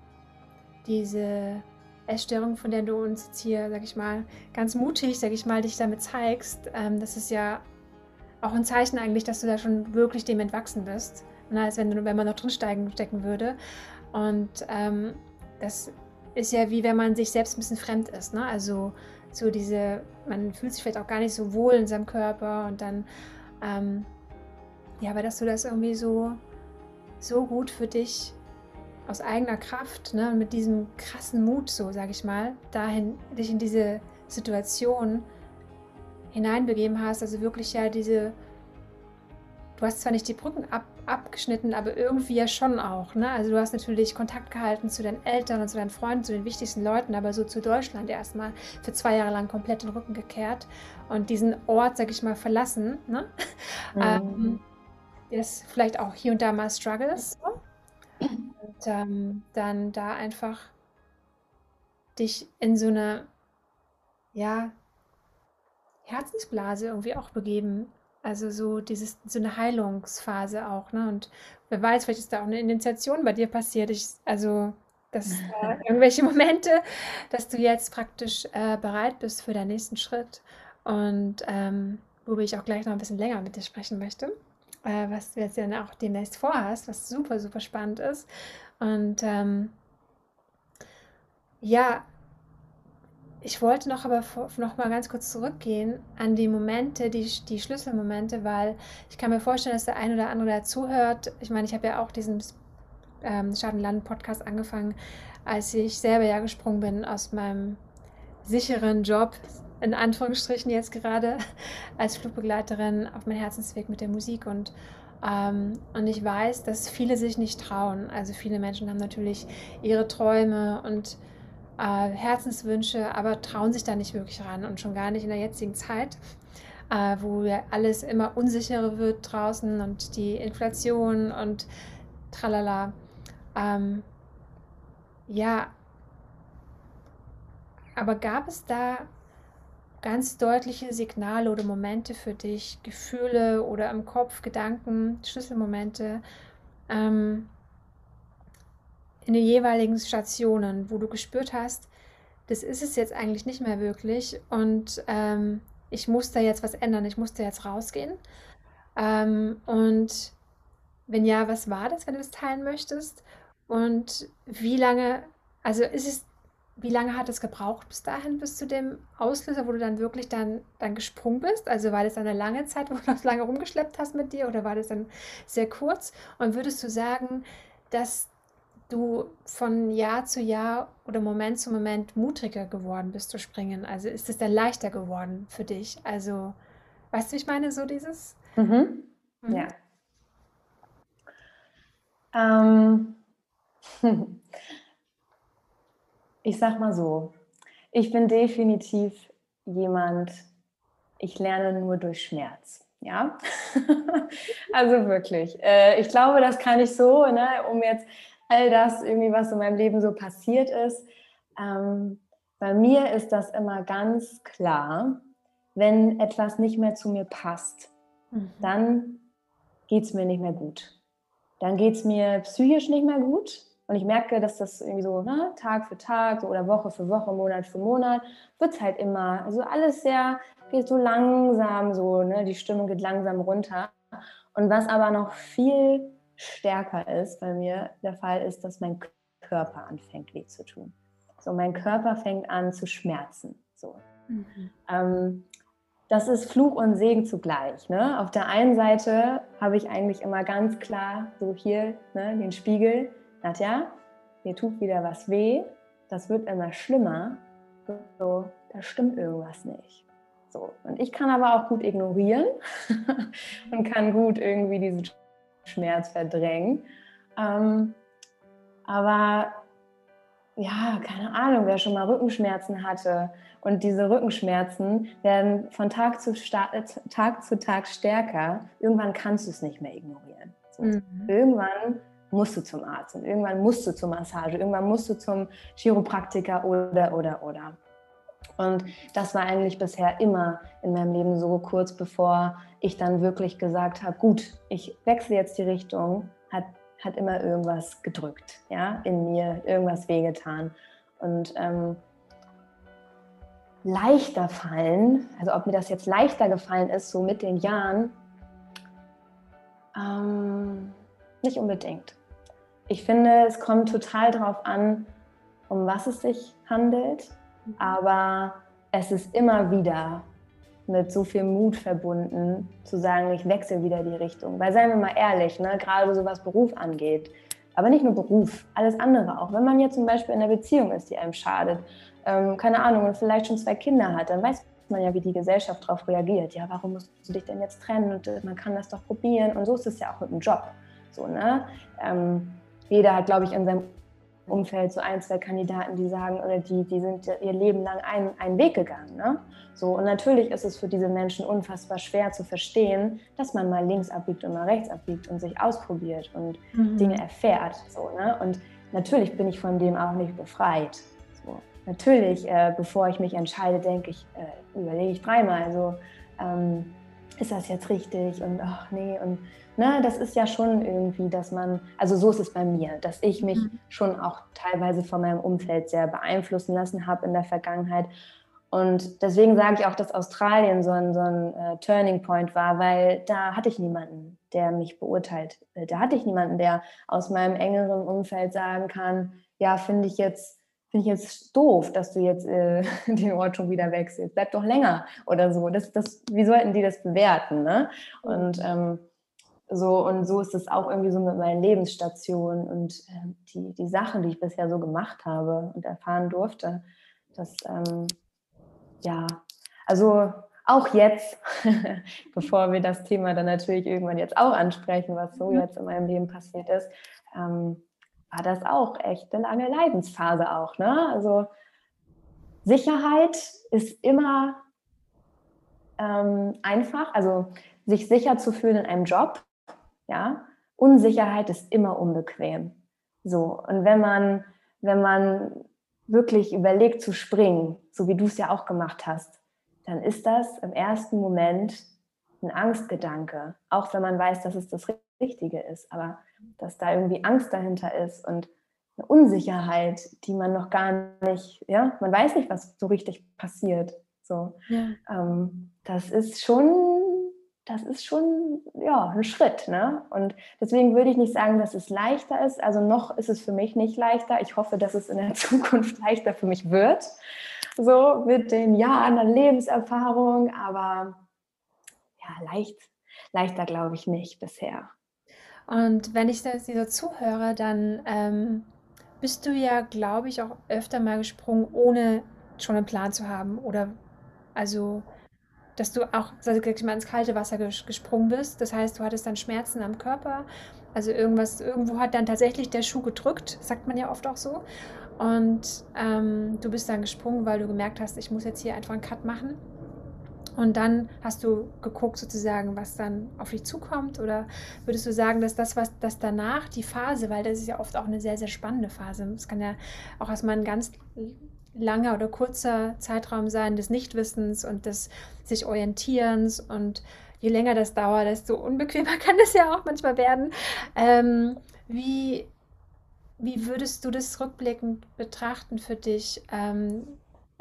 diese Essstörung, von der du uns jetzt hier, sag ich mal, ganz mutig, sag ich mal, dich damit zeigst, ähm, das ist ja auch ein Zeichen eigentlich, dass du da schon wirklich dem entwachsen bist, ne? als wenn, wenn man noch drin steigen, stecken würde. Und ähm, das ist ja wie wenn man sich selbst ein bisschen fremd ist. Ne? Also so diese, man fühlt sich vielleicht auch gar nicht so wohl in seinem Körper und dann, ähm, ja, aber dass du das irgendwie so, so gut für dich aus eigener Kraft, ne, mit diesem krassen Mut, so sage ich mal, dahin dich in diese Situation hineinbegeben hast, also wirklich ja diese, du hast zwar nicht die Brücken ab, abgeschnitten, aber irgendwie ja schon auch, ne? Also du hast natürlich Kontakt gehalten zu deinen Eltern und zu deinen Freunden, zu den wichtigsten Leuten, aber so zu Deutschland erstmal für zwei Jahre lang komplett den Rücken gekehrt und diesen Ort, sag ich mal, verlassen, ne? Mhm. Ähm, das vielleicht auch hier und da mal Struggles. So ähm, dann da einfach dich in so eine, ja, Herzensblase irgendwie auch begeben. Also so dieses, so eine Heilungsphase auch, ne? Und wer weiß, vielleicht ist da auch eine Initiation bei dir passiert. Ich, also, dass äh, irgendwelche Momente, dass du jetzt praktisch äh, bereit bist für deinen nächsten Schritt. Und ähm, worüber ich auch gleich noch ein bisschen länger mit dir sprechen möchte, äh, was du jetzt ja auch demnächst vorhast, was super, super spannend ist. Und ähm, ja, ich wollte noch aber noch mal ganz kurz zurückgehen an die Momente, die, die Schlüsselmomente, weil ich kann mir vorstellen, dass der ein oder andere dazu hört. Ich meine, ich habe ja auch diesen ähm, Schadenland-Podcast angefangen, als ich selber ja gesprungen bin aus meinem sicheren Job, in Anführungsstrichen jetzt gerade, als Flugbegleiterin auf meinen Herzensweg mit der Musik und und ich weiß, dass viele sich nicht trauen. Also viele Menschen haben natürlich ihre Träume und äh, Herzenswünsche, aber trauen sich da nicht wirklich ran und schon gar nicht in der jetzigen Zeit, äh, wo ja alles immer unsicherer wird draußen und die Inflation und tralala. Ähm, ja, aber gab es da ganz deutliche Signale oder Momente für dich, Gefühle oder im Kopf, Gedanken, Schlüsselmomente ähm, in den jeweiligen Stationen, wo du gespürt hast, das ist es jetzt eigentlich nicht mehr wirklich und ähm, ich muss da jetzt was ändern, ich muss da jetzt rausgehen. Ähm, und wenn ja, was war das, wenn du das teilen möchtest? Und wie lange, also ist es wie lange hat es gebraucht bis dahin, bis zu dem Auslöser, wo du dann wirklich dann, dann gesprungen bist? Also war das eine lange Zeit, wo du das lange rumgeschleppt hast mit dir oder war das dann sehr kurz? Und würdest du sagen, dass du von Jahr zu Jahr oder Moment zu Moment mutiger geworden bist zu springen? Also ist es dann leichter geworden für dich? Also, weißt du, wie ich meine, so dieses? Mhm. Mhm. Ja. Ähm, ich sag mal so, ich bin definitiv jemand, ich lerne nur durch Schmerz. Ja, also wirklich. Äh, ich glaube, das kann ich so, ne, um jetzt all das irgendwie, was in meinem Leben so passiert ist. Ähm, bei mir ist das immer ganz klar, wenn etwas nicht mehr zu mir passt, mhm. dann geht es mir nicht mehr gut. Dann geht es mir psychisch nicht mehr gut. Und ich merke, dass das irgendwie so ne, Tag für Tag so, oder Woche für Woche, Monat für Monat, wird es halt immer, also alles sehr, geht so langsam so, ne, die Stimmung geht langsam runter. Und was aber noch viel stärker ist bei mir, der Fall ist, dass mein Körper anfängt weh zu tun. So, mein Körper fängt an zu schmerzen. So. Mhm. Ähm, das ist Fluch und Segen zugleich. Ne? Auf der einen Seite habe ich eigentlich immer ganz klar so hier ne, den Spiegel, Nadja, mir tut wieder was weh, das wird immer schlimmer, so, da stimmt irgendwas nicht. So. Und ich kann aber auch gut ignorieren und kann gut irgendwie diesen Schmerz verdrängen. Ähm, aber ja, keine Ahnung, wer schon mal Rückenschmerzen hatte und diese Rückenschmerzen werden von Tag zu, äh, Tag, zu Tag stärker, irgendwann kannst du es nicht mehr ignorieren. So. Mhm. Irgendwann musst du zum Arzt und irgendwann musst du zur Massage, irgendwann musst du zum Chiropraktiker oder, oder, oder. Und das war eigentlich bisher immer in meinem Leben so kurz bevor ich dann wirklich gesagt habe, gut, ich wechsle jetzt die Richtung, hat, hat immer irgendwas gedrückt, ja, in mir, irgendwas wehgetan. Und ähm, leichter fallen, also ob mir das jetzt leichter gefallen ist, so mit den Jahren, ähm, nicht unbedingt. Ich finde, es kommt total darauf an, um was es sich handelt, mhm. aber es ist immer wieder mit so viel Mut verbunden, zu sagen, ich wechsle wieder die Richtung. Weil seien wir mal ehrlich, ne, gerade so was Beruf angeht, aber nicht nur Beruf, alles andere auch. Wenn man jetzt zum Beispiel in einer Beziehung ist, die einem schadet, ähm, keine Ahnung, und vielleicht schon zwei Kinder hat, dann weiß man ja, wie die Gesellschaft darauf reagiert. Ja, warum musst du dich denn jetzt trennen? Und äh, man kann das doch probieren. Und so ist es ja auch mit dem Job. So, ne? Ähm, jeder hat, glaube ich, in seinem Umfeld so ein, zwei Kandidaten, die sagen, oder die, die sind ihr Leben lang einen, einen Weg gegangen. Ne? So, und natürlich ist es für diese Menschen unfassbar schwer zu verstehen, dass man mal links abbiegt und mal rechts abbiegt und sich ausprobiert und mhm. Dinge erfährt. So, ne? Und natürlich bin ich von dem auch nicht befreit. So. Natürlich, äh, bevor ich mich entscheide, denke ich, äh, überlege ich dreimal. So, ähm, ist das jetzt richtig? Und ach nee, und ne, das ist ja schon irgendwie, dass man, also so ist es bei mir, dass ich mich mhm. schon auch teilweise von meinem Umfeld sehr beeinflussen lassen habe in der Vergangenheit. Und deswegen sage ich auch, dass Australien so ein, so ein uh, Turning Point war, weil da hatte ich niemanden, der mich beurteilt. Da hatte ich niemanden, der aus meinem engeren Umfeld sagen kann, ja, finde ich jetzt finde ich jetzt doof, dass du jetzt äh, den Ort schon wieder wechselst. Bleib doch länger oder so. Das, das, wie sollten die das bewerten? Ne? Und ähm, so und so ist es auch irgendwie so mit meinen Lebensstationen und äh, die, die Sachen, die ich bisher so gemacht habe und erfahren durfte. Das, ähm, ja, also auch jetzt, bevor wir das Thema dann natürlich irgendwann jetzt auch ansprechen, was so mhm. jetzt in meinem Leben passiert ist, ähm, war das auch echt eine lange Leidensphase auch. Ne? Also Sicherheit ist immer ähm, einfach, also sich sicher zu fühlen in einem Job, ja. Unsicherheit ist immer unbequem. So und wenn man wenn man wirklich überlegt zu springen, so wie du es ja auch gemacht hast, dann ist das im ersten Moment ein Angstgedanke, auch wenn man weiß, dass es das Richtige ist. Aber dass da irgendwie Angst dahinter ist und eine Unsicherheit, die man noch gar nicht, ja, man weiß nicht, was so richtig passiert. So, ja. ähm, das ist schon, das ist schon, ja, ein Schritt, ne? Und deswegen würde ich nicht sagen, dass es leichter ist. Also noch ist es für mich nicht leichter. Ich hoffe, dass es in der Zukunft leichter für mich wird. So mit den Jahren an Lebenserfahrung, aber ja, leicht, leichter glaube ich nicht bisher. Und wenn ich das so zuhöre, dann ähm, bist du ja, glaube ich, auch öfter mal gesprungen, ohne schon einen Plan zu haben. Oder also, dass du auch, ich mal, ins kalte Wasser gesprungen bist. Das heißt, du hattest dann Schmerzen am Körper. Also irgendwas, irgendwo hat dann tatsächlich der Schuh gedrückt, sagt man ja oft auch so. Und ähm, du bist dann gesprungen, weil du gemerkt hast, ich muss jetzt hier einfach einen Cut machen. Und dann hast du geguckt, sozusagen, was dann auf dich zukommt? Oder würdest du sagen, dass das, was das danach, die Phase, weil das ist ja oft auch eine sehr, sehr spannende Phase. Es kann ja auch erstmal ein ganz langer oder kurzer Zeitraum sein des Nichtwissens und des sich Orientierens. Und je länger das dauert, desto unbequemer kann das ja auch manchmal werden. Ähm, wie, wie würdest du das rückblickend betrachten für dich? Ähm,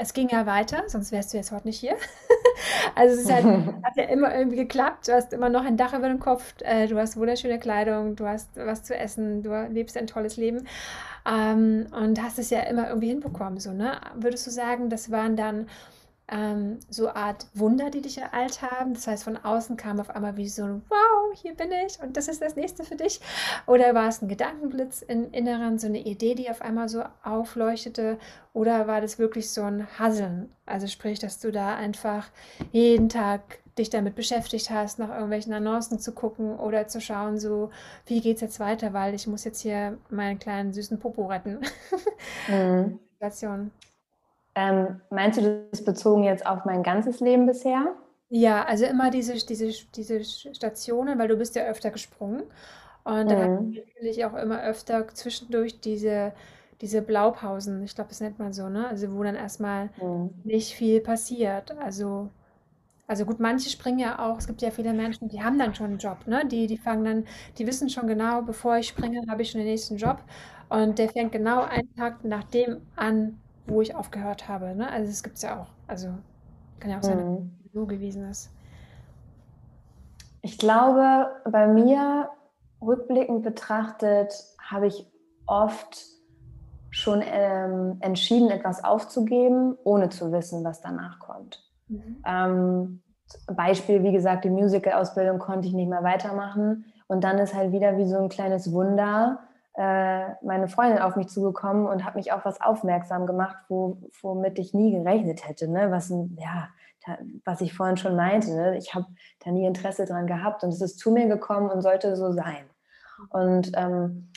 es ging ja weiter, sonst wärst du jetzt heute nicht hier. also es halt, hat ja immer irgendwie geklappt. Du hast immer noch ein Dach über dem Kopf, äh, du hast wunderschöne Kleidung, du hast was zu essen, du lebst ein tolles Leben ähm, und hast es ja immer irgendwie hinbekommen. So, ne? Würdest du sagen, das waren dann ähm, so Art Wunder, die dich ereilt haben. Das heißt, von außen kam auf einmal wie so ein Wow, hier bin ich und das ist das nächste für dich. Oder war es ein Gedankenblitz im Inneren, so eine Idee, die auf einmal so aufleuchtete? Oder war das wirklich so ein Hasseln? Also sprich, dass du da einfach jeden Tag dich damit beschäftigt hast, nach irgendwelchen Annoncen zu gucken oder zu schauen, so, wie geht es jetzt weiter, weil ich muss jetzt hier meinen kleinen süßen Popo retten. Mhm. Situation. Ähm, meinst du das bezogen jetzt auf mein ganzes Leben bisher? Ja, also immer diese, diese, diese Stationen, weil du bist ja öfter gesprungen. Und dann mhm. natürlich auch immer öfter zwischendurch diese, diese Blaupausen, ich glaube, das nennt man so, ne? Also wo dann erstmal mhm. nicht viel passiert. Also, also gut, manche springen ja auch, es gibt ja viele Menschen, die haben dann schon einen Job, ne? Die, die fangen dann, die wissen schon genau, bevor ich springe, habe ich schon den nächsten Job. Und der fängt genau einen Tag nach dem an, wo ich aufgehört habe. Ne? Also es gibt es ja auch. Also kann ja auch sein, mhm. dass es so gewesen ist. Ich glaube, bei mir rückblickend betrachtet, habe ich oft schon ähm, entschieden, etwas aufzugeben, ohne zu wissen, was danach kommt. Mhm. Ähm, Beispiel, wie gesagt, die Musical-Ausbildung konnte ich nicht mehr weitermachen. Und dann ist halt wieder wie so ein kleines Wunder, meine Freundin auf mich zugekommen und hat mich auf was aufmerksam gemacht, wo, womit ich nie gerechnet hätte. Ne? Was, ja, da, was ich vorhin schon meinte. Ne? Ich habe da nie Interesse dran gehabt und es ist zu mir gekommen und sollte so sein. Und ähm,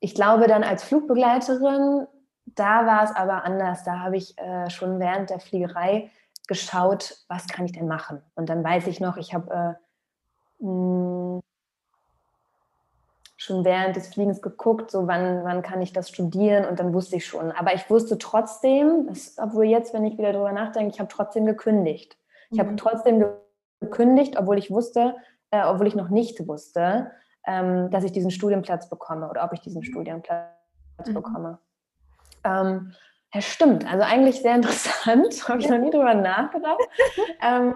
ich glaube dann als Flugbegleiterin, da war es aber anders. Da habe ich äh, schon während der Fliegerei geschaut, was kann ich denn machen. Und dann weiß ich noch, ich habe äh, schon während des Fliegens geguckt, so wann, wann kann ich das studieren und dann wusste ich schon. Aber ich wusste trotzdem, dass, obwohl jetzt, wenn ich wieder darüber nachdenke, ich habe trotzdem gekündigt. Ich mhm. habe trotzdem gekündigt, obwohl ich wusste, äh, obwohl ich noch nicht wusste, ähm, dass ich diesen Studienplatz bekomme oder ob ich diesen mhm. Studienplatz mhm. bekomme. Ähm, ja, stimmt. Also eigentlich sehr interessant. habe ich noch nie drüber nachgedacht. ähm,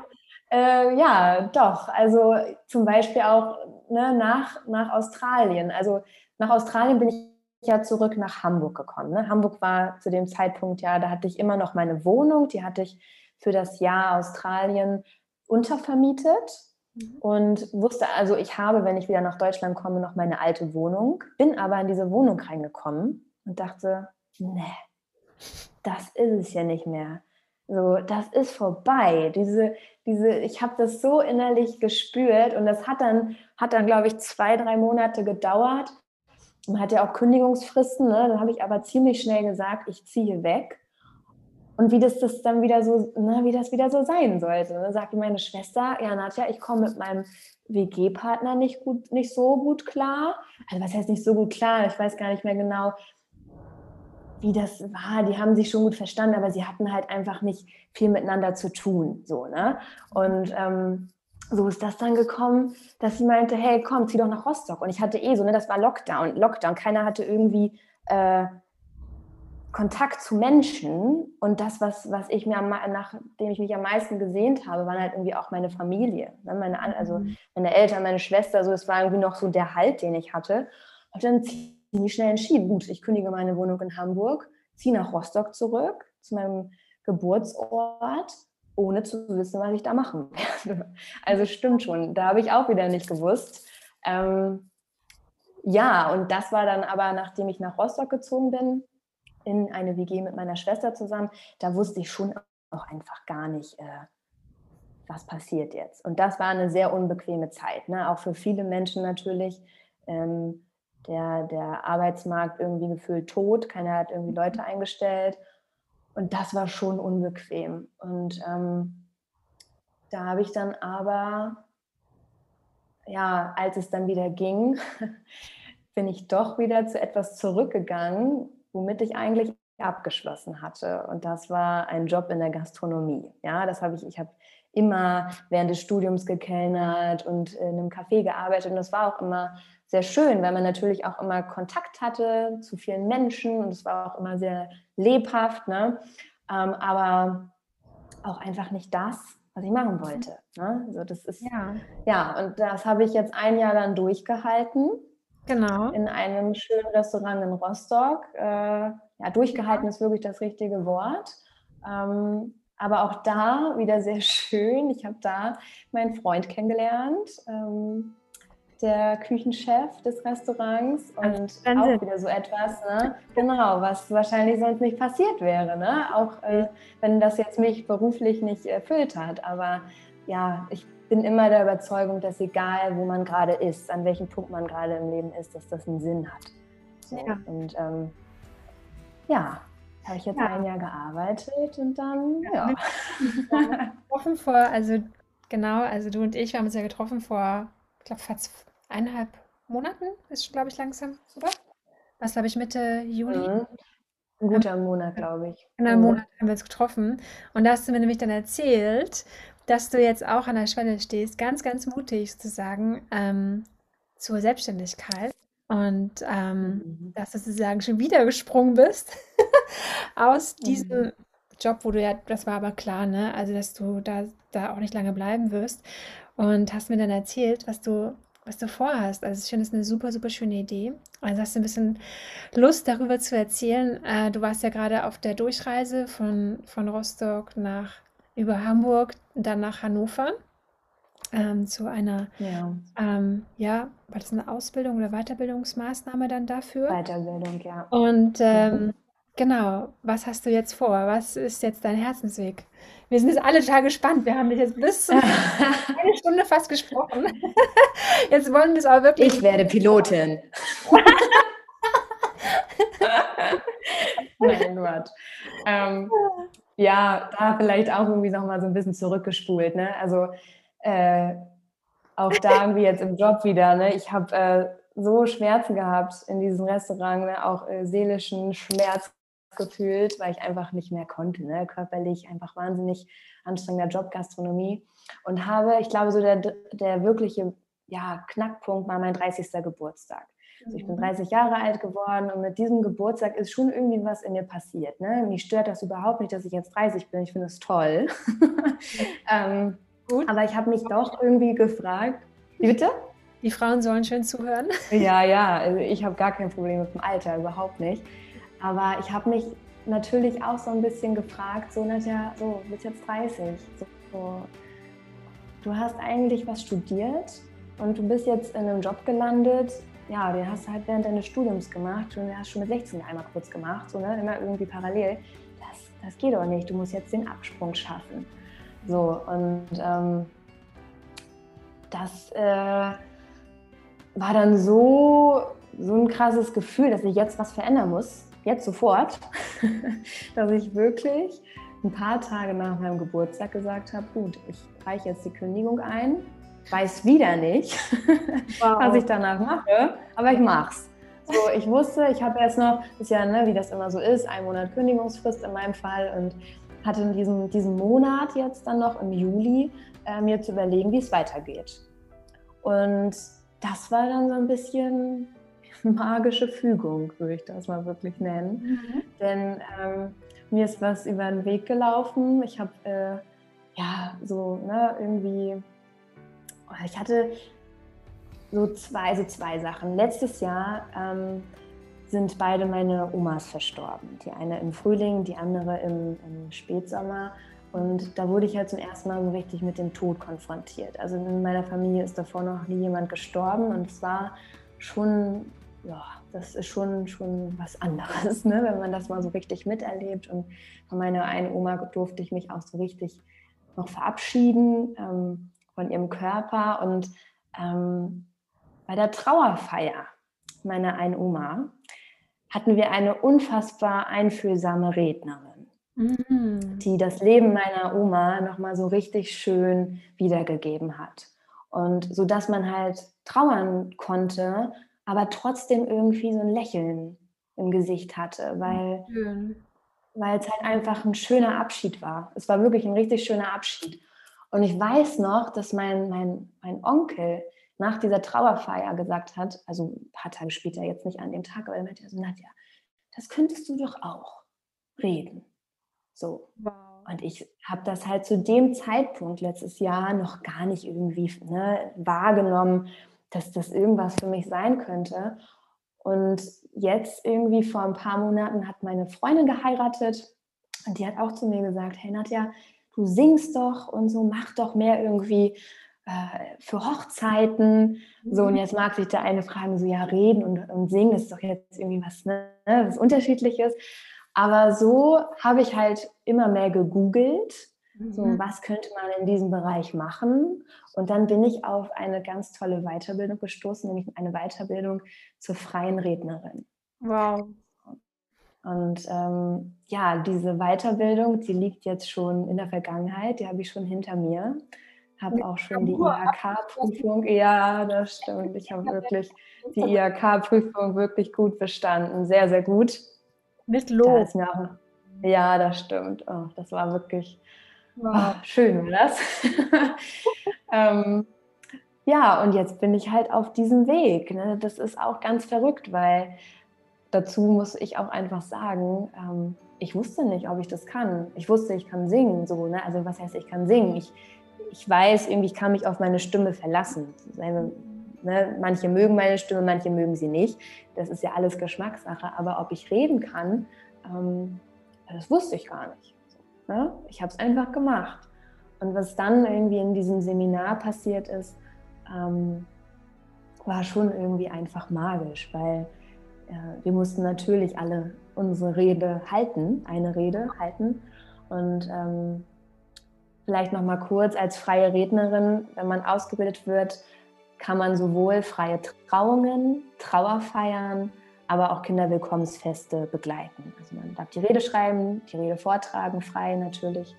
äh, ja, doch. Also zum Beispiel auch ne, nach, nach Australien. Also nach Australien bin ich ja zurück nach Hamburg gekommen. Ne? Hamburg war zu dem Zeitpunkt ja, da hatte ich immer noch meine Wohnung, die hatte ich für das Jahr Australien untervermietet mhm. und wusste also, ich habe, wenn ich wieder nach Deutschland komme, noch meine alte Wohnung, bin aber in diese Wohnung reingekommen und dachte, nee, das ist es ja nicht mehr. So, das ist vorbei. Diese, diese, ich habe das so innerlich gespürt und das hat dann, hat dann, glaube ich, zwei, drei Monate gedauert. Man hat ja auch Kündigungsfristen, ne? dann habe ich aber ziemlich schnell gesagt, ich ziehe weg. Und wie das, das dann wieder so, ne, wie das wieder so sein sollte. Dann sagte meine Schwester, ja, Nadja, ich komme mit meinem WG-Partner nicht nicht so gut klar. Also was heißt nicht so gut klar? Ich weiß gar nicht mehr genau wie das war. Die haben sich schon gut verstanden, aber sie hatten halt einfach nicht viel miteinander zu tun. So, ne? Und ähm, so ist das dann gekommen, dass sie meinte, hey, komm, zieh doch nach Rostock. Und ich hatte eh so, ne, das war Lockdown, Lockdown. Keiner hatte irgendwie äh, Kontakt zu Menschen. Und das, was, was ich mir, am, nachdem ich mich am meisten gesehnt habe, waren halt irgendwie auch meine Familie. Ne? Meine, also mhm. meine Eltern, meine Schwester, so, es war irgendwie noch so der Halt, den ich hatte. Und dann ziemlich schnell entschieden, gut, ich kündige meine Wohnung in Hamburg, ziehe nach Rostock zurück, zu meinem Geburtsort, ohne zu wissen, was ich da machen werde. Also stimmt schon, da habe ich auch wieder nicht gewusst. Ähm, ja, und das war dann aber, nachdem ich nach Rostock gezogen bin, in eine WG mit meiner Schwester zusammen, da wusste ich schon auch einfach gar nicht, äh, was passiert jetzt. Und das war eine sehr unbequeme Zeit, ne? auch für viele Menschen natürlich. Ähm, der, der Arbeitsmarkt irgendwie gefühlt tot, keiner hat irgendwie Leute eingestellt. Und das war schon unbequem. Und ähm, da habe ich dann aber, ja, als es dann wieder ging, bin ich doch wieder zu etwas zurückgegangen, womit ich eigentlich abgeschlossen hatte. Und das war ein Job in der Gastronomie. Ja, das habe ich, ich habe immer während des Studiums gekellnert und in einem Café gearbeitet. Und das war auch immer sehr schön, weil man natürlich auch immer Kontakt hatte zu vielen Menschen und es war auch immer sehr lebhaft, ne? Ähm, aber auch einfach nicht das, was ich machen wollte. Ne? Also das ist ja. ja, und das habe ich jetzt ein Jahr dann durchgehalten. Genau. In einem schönen Restaurant in Rostock. Äh, ja, durchgehalten ja. ist wirklich das richtige Wort. Ähm, aber auch da wieder sehr schön. Ich habe da meinen Freund kennengelernt. Ähm, der Küchenchef des Restaurants und auch wieder so etwas, ne? genau, was wahrscheinlich sonst nicht passiert wäre, ne? auch äh, wenn das jetzt mich beruflich nicht erfüllt hat. Aber ja, ich bin immer der Überzeugung, dass egal, wo man gerade ist, an welchem Punkt man gerade im Leben ist, dass das einen Sinn hat. So. Ja. Und ähm, ja, habe ich jetzt ja. ein Jahr gearbeitet und dann, ja. ja. getroffen vor, also genau, also du und ich, wir haben uns ja getroffen vor, ich glaube, fast eineinhalb Monaten ist, glaube ich, langsam, oder? Was habe ich Mitte Juli? Mhm. Ein guter Monat, glaube ich. In einem mhm. Monat haben wir uns getroffen. Und da hast du mir nämlich dann erzählt, dass du jetzt auch an der Schwelle stehst, ganz, ganz mutig sozusagen ähm, zur Selbstständigkeit. Und ähm, mhm. dass du sozusagen schon wieder gesprungen bist aus diesem mhm. Job, wo du ja, das war aber klar, ne? Also, dass du da, da auch nicht lange bleiben wirst. Und hast mir dann erzählt, was du was du vorhast. Also ich finde es eine super, super schöne Idee. Also hast du ein bisschen Lust darüber zu erzählen. Äh, du warst ja gerade auf der Durchreise von, von Rostock nach über Hamburg, dann nach Hannover. Ähm, zu einer, ja. Ähm, ja, war das eine Ausbildung oder Weiterbildungsmaßnahme dann dafür? Weiterbildung, ja. Und ähm, genau, was hast du jetzt vor? Was ist jetzt dein Herzensweg? Wir sind jetzt alle total gespannt. Wir haben dich jetzt bis zu eine Stunde fast gesprochen. Jetzt wollen wir es aber wirklich. Ich werde Pilotin. Nein, Quatsch. Ähm, ja, da vielleicht auch irgendwie nochmal so ein bisschen zurückgespult. Ne? Also äh, auch da irgendwie jetzt im Job wieder. Ne? Ich habe äh, so Schmerzen gehabt in diesem Restaurant, ne? auch äh, seelischen Schmerz gefühlt, weil ich einfach nicht mehr konnte, ne? körperlich einfach wahnsinnig anstrengender Job, Gastronomie. Und habe, ich glaube, so der, der wirkliche ja, Knackpunkt war mein 30. Geburtstag. Also ich bin 30 mhm. Jahre alt geworden und mit diesem Geburtstag ist schon irgendwie was in mir passiert. Ne? Mich stört das überhaupt nicht, dass ich jetzt 30 bin. Ich finde es toll. ähm, Gut. Aber ich habe mich doch irgendwie gefragt, bitte? Die Frauen sollen schön zuhören. Ja, ja, also ich habe gar kein Problem mit dem Alter, überhaupt nicht. Aber ich habe mich natürlich auch so ein bisschen gefragt, so, Nadja, so, du bist jetzt 30. So, du hast eigentlich was studiert und du bist jetzt in einem Job gelandet, ja, den hast du halt während deines Studiums gemacht und den hast schon mit 16 einmal kurz gemacht, so, ne, immer irgendwie parallel. Das, das geht doch nicht, du musst jetzt den Absprung schaffen. So, und ähm, das äh, war dann so, so ein krasses Gefühl, dass ich jetzt was verändern muss jetzt sofort, dass ich wirklich ein paar Tage nach meinem Geburtstag gesagt habe, gut, ich reiche jetzt die Kündigung ein, weiß wieder nicht, wow. was ich danach mache, aber ich mach's. So, ich wusste, ich habe jetzt noch, ist ja, ne, wie das immer so ist, ein Monat Kündigungsfrist in meinem Fall und hatte in diesem, diesem Monat jetzt dann noch im Juli äh, mir zu überlegen, wie es weitergeht. Und das war dann so ein bisschen magische Fügung, würde ich das mal wirklich nennen. Mhm. Denn ähm, mir ist was über den Weg gelaufen. Ich habe äh, ja so ne, irgendwie, oh, ich hatte so zwei, so zwei Sachen. Letztes Jahr ähm, sind beide meine Omas verstorben. Die eine im Frühling, die andere im, im Spätsommer. Und da wurde ich halt zum ersten Mal so richtig mit dem Tod konfrontiert. Also in meiner Familie ist davor noch nie jemand gestorben und es war schon, ja, das ist schon, schon was anderes, ne? wenn man das mal so richtig miterlebt. Und von meiner einen Oma durfte ich mich auch so richtig noch verabschieden ähm, von ihrem Körper. Und ähm, bei der Trauerfeier meiner einen Oma hatten wir eine unfassbar einfühlsame Rednerin, mhm. die das Leben meiner Oma nochmal so richtig schön wiedergegeben hat. Und so dass man halt trauern konnte, aber trotzdem irgendwie so ein Lächeln im Gesicht hatte, weil, weil es halt einfach ein schöner Abschied war. Es war wirklich ein richtig schöner Abschied. Und ich weiß noch, dass mein, mein, mein Onkel nach dieser Trauerfeier gesagt hat, also ein paar Tage später, jetzt nicht an dem Tag, aber er meinte so, Nadja, das könntest du doch auch reden. So. Wow. Und ich habe das halt zu dem Zeitpunkt letztes Jahr noch gar nicht irgendwie ne, wahrgenommen, dass das irgendwas für mich sein könnte. Und jetzt irgendwie vor ein paar Monaten hat meine Freundin geheiratet und die hat auch zu mir gesagt, hey Nadja, du singst doch und so, mach doch mehr irgendwie äh, für Hochzeiten. So, und mhm. jetzt mag sich der eine fragen, so ja, reden und, und singen ist doch jetzt irgendwie was, ne, was Unterschiedliches. Aber so habe ich halt immer mehr gegoogelt, so mhm. was könnte man in diesem Bereich machen. Und dann bin ich auf eine ganz tolle Weiterbildung gestoßen, nämlich eine Weiterbildung zur freien Rednerin. Wow. Und ähm, ja, diese Weiterbildung, die liegt jetzt schon in der Vergangenheit, die habe ich schon hinter mir. Habe auch schon die IHK-Prüfung, ja, das stimmt. Ich habe wirklich die IHK-Prüfung wirklich gut bestanden, sehr, sehr gut. Mit Lob. Da ja, das stimmt. Oh, das war wirklich wow. oh, schön, das. ähm, ja, und jetzt bin ich halt auf diesem Weg. Ne? Das ist auch ganz verrückt, weil dazu muss ich auch einfach sagen, ähm, ich wusste nicht, ob ich das kann. Ich wusste, ich kann singen, so, ne? Also was heißt, ich kann singen? Ich, ich weiß irgendwie, ich kann mich auf meine Stimme verlassen. Ne? Manche mögen meine Stimme, manche mögen sie nicht. Das ist ja alles Geschmackssache. Aber ob ich reden kann, ähm, das wusste ich gar nicht. Ne? Ich habe es einfach gemacht. Und was dann irgendwie in diesem Seminar passiert ist, ähm, war schon irgendwie einfach magisch, weil äh, wir mussten natürlich alle unsere Rede halten, eine Rede halten. Und ähm, vielleicht noch mal kurz als freie Rednerin, wenn man ausgebildet wird, kann man sowohl freie Trauungen, Trauerfeiern, aber auch Kinderwillkommensfeste begleiten. Also man darf die Rede schreiben, die Rede vortragen, frei natürlich.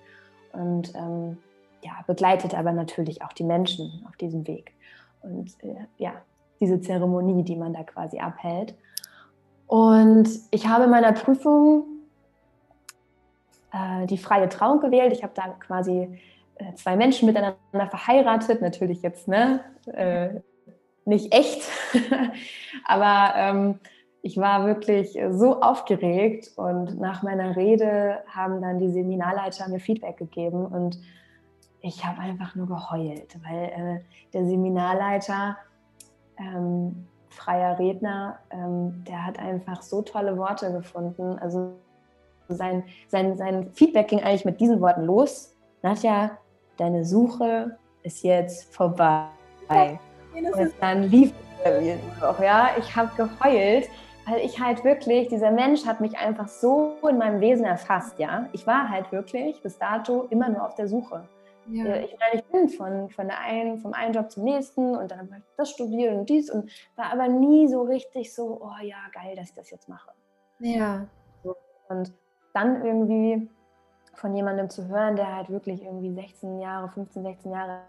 Und ähm, ja, begleitet aber natürlich auch die Menschen auf diesem Weg. Und äh, ja, diese Zeremonie, die man da quasi abhält. Und ich habe in meiner Prüfung äh, die freie Trauung gewählt. Ich habe da quasi äh, zwei Menschen miteinander verheiratet, natürlich jetzt ne, äh, nicht echt, aber ähm, ich war wirklich so aufgeregt und nach meiner Rede haben dann die Seminarleiter mir Feedback gegeben und ich habe einfach nur geheult, weil äh, der Seminarleiter, ähm, freier Redner, ähm, der hat einfach so tolle Worte gefunden. Also sein, sein, sein Feedback ging eigentlich mit diesen Worten los. Nadja, deine Suche ist jetzt vorbei. Und dann lief auch, ja. Ich habe geheult, weil ich halt wirklich, dieser Mensch hat mich einfach so in meinem Wesen erfasst, ja. Ich war halt wirklich bis dato immer nur auf der Suche. Ja. Äh, ich meine, ich bin von, von der einen, vom einen Job zum nächsten und dann habe ich das studiert und dies und war aber nie so richtig so, oh ja, geil, dass ich das jetzt mache. Ja. Und dann irgendwie von jemandem zu hören, der halt wirklich irgendwie 16 Jahre, 15, 16 Jahre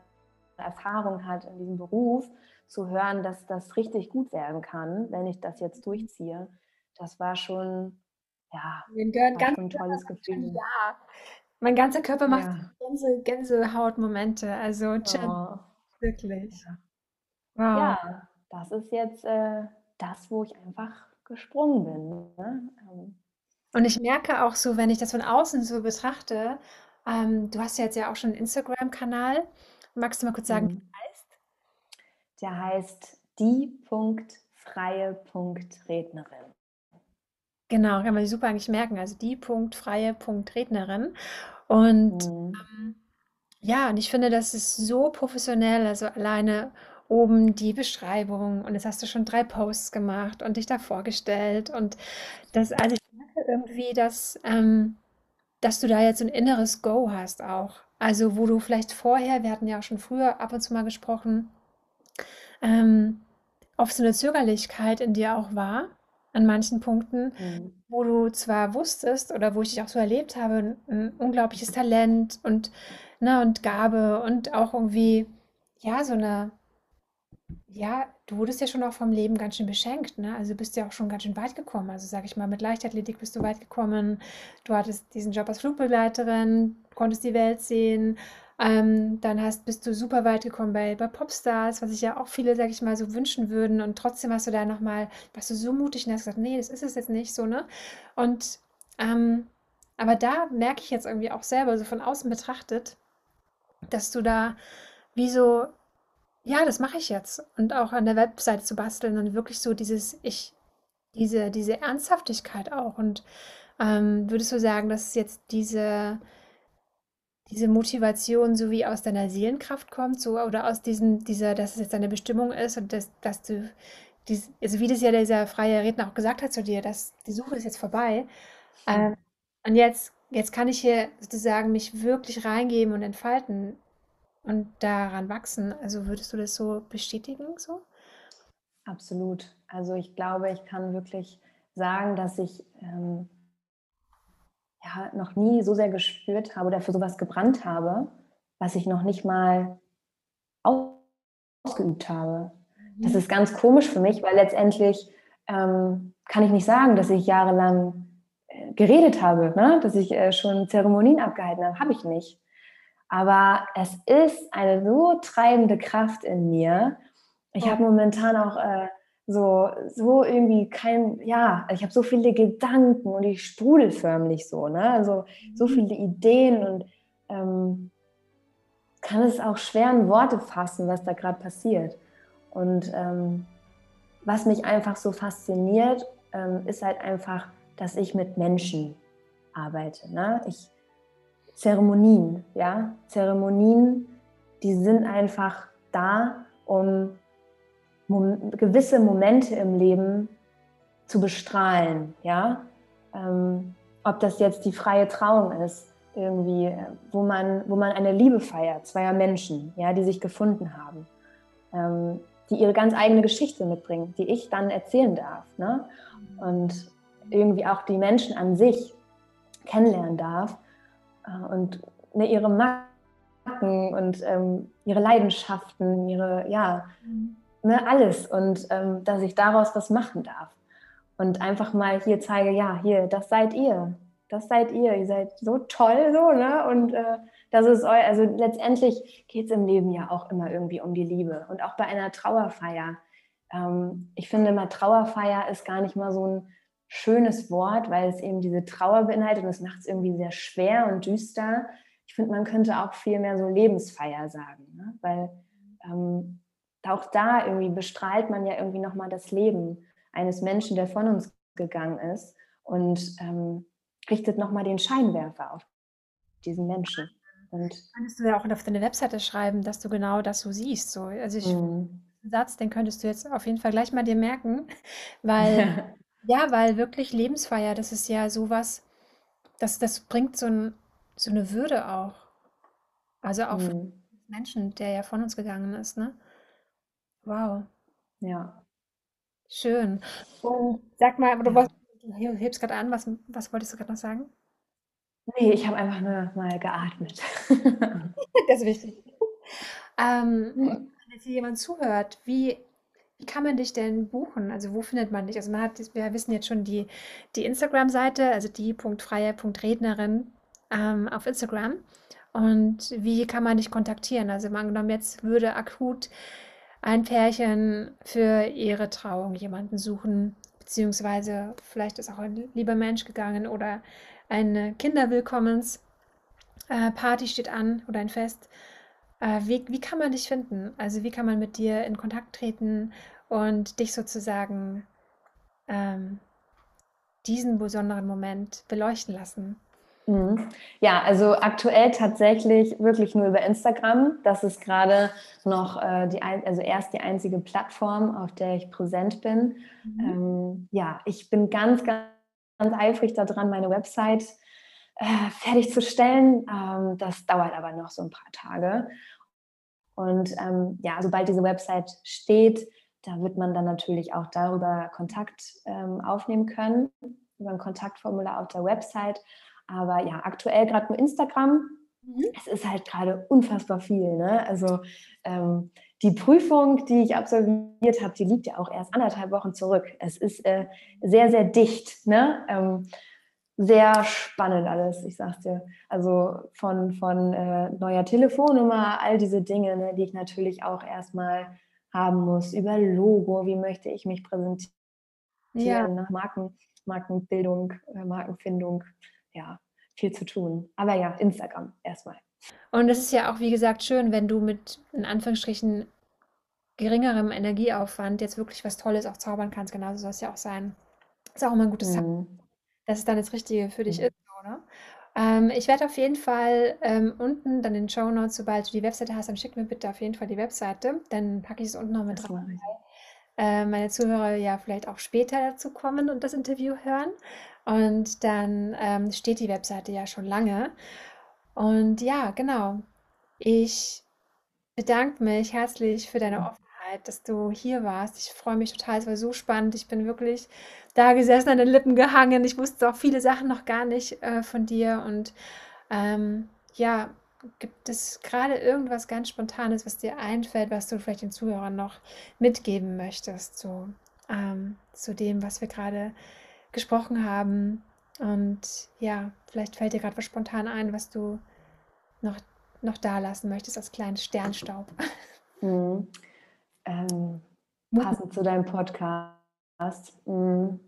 Erfahrung hat in diesem Beruf, zu hören, dass das richtig gut werden kann, wenn ich das jetzt durchziehe, das war schon, ja, war ganz, schon ein tolles Gefühl. Ja, mein ganzer Körper macht ja. Gänse, Gänsehautmomente, also oh. wirklich. Ja. Wow. ja, das ist jetzt äh, das, wo ich einfach gesprungen bin. Ne? Ähm, und ich merke auch so, wenn ich das von außen so betrachte, ähm, du hast ja jetzt ja auch schon einen Instagram-Kanal. Magst du mal kurz sagen, mhm. Der heißt? Die.freie.rednerin. Genau, kann man sich super eigentlich merken. Also die.freie.rednerin. Und Mhm. ähm, ja, und ich finde, das ist so professionell. Also alleine oben die Beschreibung und jetzt hast du schon drei Posts gemacht und dich da vorgestellt und das, also ich merke irgendwie, dass, ähm, dass du da jetzt ein inneres Go hast auch. Also wo du vielleicht vorher, wir hatten ja auch schon früher ab und zu mal gesprochen, ähm, oft so eine Zögerlichkeit in dir auch war, an manchen Punkten, Mhm. wo du zwar wusstest oder wo ich dich auch so erlebt habe, ein, unglaubliches Talent und, ne, und Gabe und auch irgendwie, ja, so eine ja, du wurdest ja schon auch vom Leben ganz schön beschenkt, ne? Also, du bist ja auch schon ganz schön weit gekommen. Also, sage ich mal, mit Leichtathletik bist du weit gekommen. Du hattest diesen Job als Flugbegleiterin, konntest die Welt sehen. Ähm, dann hast bist du super weit gekommen bei bei Popstars, was sich ja auch viele, sage ich mal, so wünschen würden. Und trotzdem hast du da noch mal warst du so mutig und hast gesagt: „Ne, das ist es jetzt nicht“, so, ne? Und, ähm, aber da merke ich jetzt irgendwie auch selber so von außen betrachtet, dass du da wie so ja, das mache ich jetzt. Und auch an der Webseite zu basteln und wirklich so dieses ich diese diese Ernsthaftigkeit auch. Und, ähm, würdest du sagen, dass jetzt diese diese Motivation so wie aus deiner Seelenkraft kommt, so oder aus diesem dieser dass es jetzt deine Bestimmung ist und dass dass du dies also, wie das ja dieser freie Redner auch gesagt hat zu dir, dass die Suche ist jetzt vorbei. Ähm, und jetzt jetzt kann ich hier sozusagen mich wirklich reingeben und entfalten und daran wachsen. Also, würdest du das so bestätigen so? Absolut. Also ich glaube, ich kann wirklich sagen, dass ich ähm, ja, noch nie so sehr gespürt habe oder für sowas gebrannt habe, was ich noch nicht mal ausgeübt habe. Das Mhm. ist ganz komisch für mich, weil letztendlich ähm, kann ich nicht sagen, dass ich jahrelang äh, geredet habe, ne? dass ich äh, schon Zeremonien abgehalten habe. Habe ich nicht. Aber es ist eine so treibende Kraft in mir. Ich habe momentan auch äh, so, so irgendwie kein, ja, ich habe so viele Gedanken und ich sprudel förmlich so, ne? Also so Mhm. viele Ideen und ähm, kann es auch schwer in Worte fassen, was da gerade passiert. Und ähm, was mich einfach so fasziniert, ähm, ist halt einfach, dass ich mit Menschen arbeite. Ne? Ich, Zeremonien, ja, Zeremonien, die sind einfach da, um mom gewisse Momente im Leben zu bestrahlen, ja. Ähm, ob das jetzt die freie Trauung ist, irgendwie, äh, wo man, wo man eine Liebe feiert, zweier Menschen, ja, die sich gefunden haben, ähm, die ihre ganz eigene Geschichte mitbringen, die ich dann erzählen darf, ne? Und irgendwie auch die Menschen an sich kennenlernen darf äh, und ne, ihre Macken und ähm, ihre Leidenschaften, ihre, ja, Mhm. Ne, alles und ähm, dass ich daraus was machen darf. Und einfach mal hier zeige, ja, hier, das seid ihr. Das seid ihr. Ihr seid so toll, so, ne? Und äh, das ist euer, also letztendlich geht es im Leben ja auch immer irgendwie um die Liebe. Und auch bei einer Trauerfeier. Ähm, ich finde immer, Trauerfeier ist gar nicht mal so ein schönes Wort, weil es eben diese Trauer beinhaltet und es macht es irgendwie sehr schwer und düster. Ich finde, man könnte auch viel mehr so Lebensfeier sagen, ne? weil ähm, auch da irgendwie bestrahlt man ja irgendwie nochmal das Leben eines Menschen, der von uns gegangen ist und ähm, richtet nochmal den Scheinwerfer auf diesen Menschen. Und Könntest du ja auch auf deine Webseite schreiben, dass du genau das so siehst. So. Also ich, den Satz, den könntest du jetzt auf jeden Fall gleich mal dir merken, weil, ja, weil wirklich Lebensfeier, das ist ja sowas, das, das bringt so, ein, so eine Würde auch. Also auch den Menschen, der ja von uns gegangen ist, ne? Wow, ja. schön. Und sag mal, du, Ja. du hebst gerade an, was, was wolltest du gerade noch sagen? Nee, ich habe einfach nur mal geatmet. Das ist wichtig. Ähm, wenn jetzt hier jemand zuhört, wie, wie kann man dich denn buchen? Also wo findet man dich? Also man hat, wir wissen jetzt schon die, die Instagram-Seite, also die.freie.rednerin ähm, auf Instagram. Und wie kann man dich kontaktieren? Also mal angenommen, jetzt würde akut ein Pärchen für ihre Trauung jemanden suchen, beziehungsweise vielleicht ist auch ein lieber Mensch gegangen oder eine Kinderwillkommens äh, steht an oder ein Fest. Äh, wie, wie kann man dich finden? Also wie kann man mit dir in Kontakt treten und dich sozusagen ähm, diesen besonderen Moment beleuchten lassen? Mhm. Ja, also aktuell tatsächlich wirklich nur über Instagram. Das ist gerade noch äh, die, also erst die einzige Plattform, auf der ich präsent bin. Mhm. Ähm, ja, ich bin ganz, ganz, ganz eifrig daran, meine Website äh, fertigzustellen. Ähm, das dauert aber noch so ein paar Tage. Und ähm, ja, sobald diese Website steht, da wird man dann natürlich auch darüber Kontakt ähm, aufnehmen können, über ein Kontaktformular auf der Website. Aber ja, aktuell gerade nur Instagram. Mhm. Es ist halt gerade unfassbar viel. Ne? Also ähm, die Prüfung, die ich absolviert habe, die liegt ja auch erst anderthalb Wochen zurück. Es ist äh, sehr, sehr dicht. Ne? Ähm, sehr spannend alles, ich sag's dir. Also von, von äh, neuer Telefonnummer, all diese Dinge, ne, die ich natürlich auch erstmal haben muss, über Logo, wie möchte ich mich präsentieren, ja. Ne? Marken, Markenbildung, äh, Markenfindung, ja, viel zu tun. Aber ja, Instagram erstmal. Und es ist ja auch, wie gesagt, schön, wenn du mit in Anführungsstrichen geringerem Energieaufwand jetzt wirklich was Tolles auch zaubern kannst. Genauso soll es ja auch sein. Ist auch immer ein gutes mhm. dass es dann das Richtige für dich mhm. ist, oder? Ähm, ich werde auf jeden Fall ähm, unten dann in den Show Notes, sobald du die Webseite hast, dann schick mir bitte auf jeden Fall die Webseite. Dann packe ich es unten noch mit dran. Äh, meine Zuhörer ja vielleicht auch später dazu kommen und das Interview hören. Und dann ähm, steht die Webseite ja schon lange. Und ja, genau. Ich bedanke mich herzlich für deine Offenheit, dass du hier warst. Ich freue mich total. Es war so spannend. Ich bin wirklich da gesessen, an den Lippen gehangen. Ich wusste auch viele Sachen noch gar nicht äh, von dir. Und ähm, ja, gibt es gerade irgendwas ganz Spontanes, was dir einfällt, was du vielleicht den Zuhörern noch mitgeben möchtest, so ähm, zu dem, was wir gerade gesprochen haben. Und ja, vielleicht fällt dir gerade was spontan ein, was du noch, noch da lassen möchtest als kleinen Sternstaub. Mhm. Ähm, passend zu deinem Podcast. Mhm.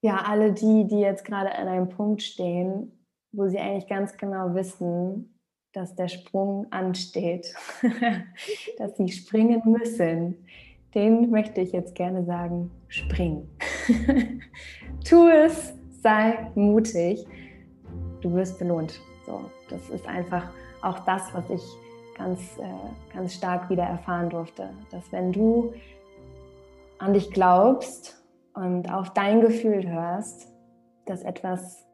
Ja, alle die, die jetzt gerade an einem Punkt stehen, wo sie eigentlich ganz genau wissen, dass der Sprung ansteht, dass sie springen müssen, den möchte ich jetzt gerne sagen, spring. tu es, sei mutig, du wirst belohnt. So, das ist einfach auch das, was ich ganz, äh, ganz stark wieder erfahren durfte, dass wenn du an dich glaubst und auf dein Gefühl hörst, dass etwas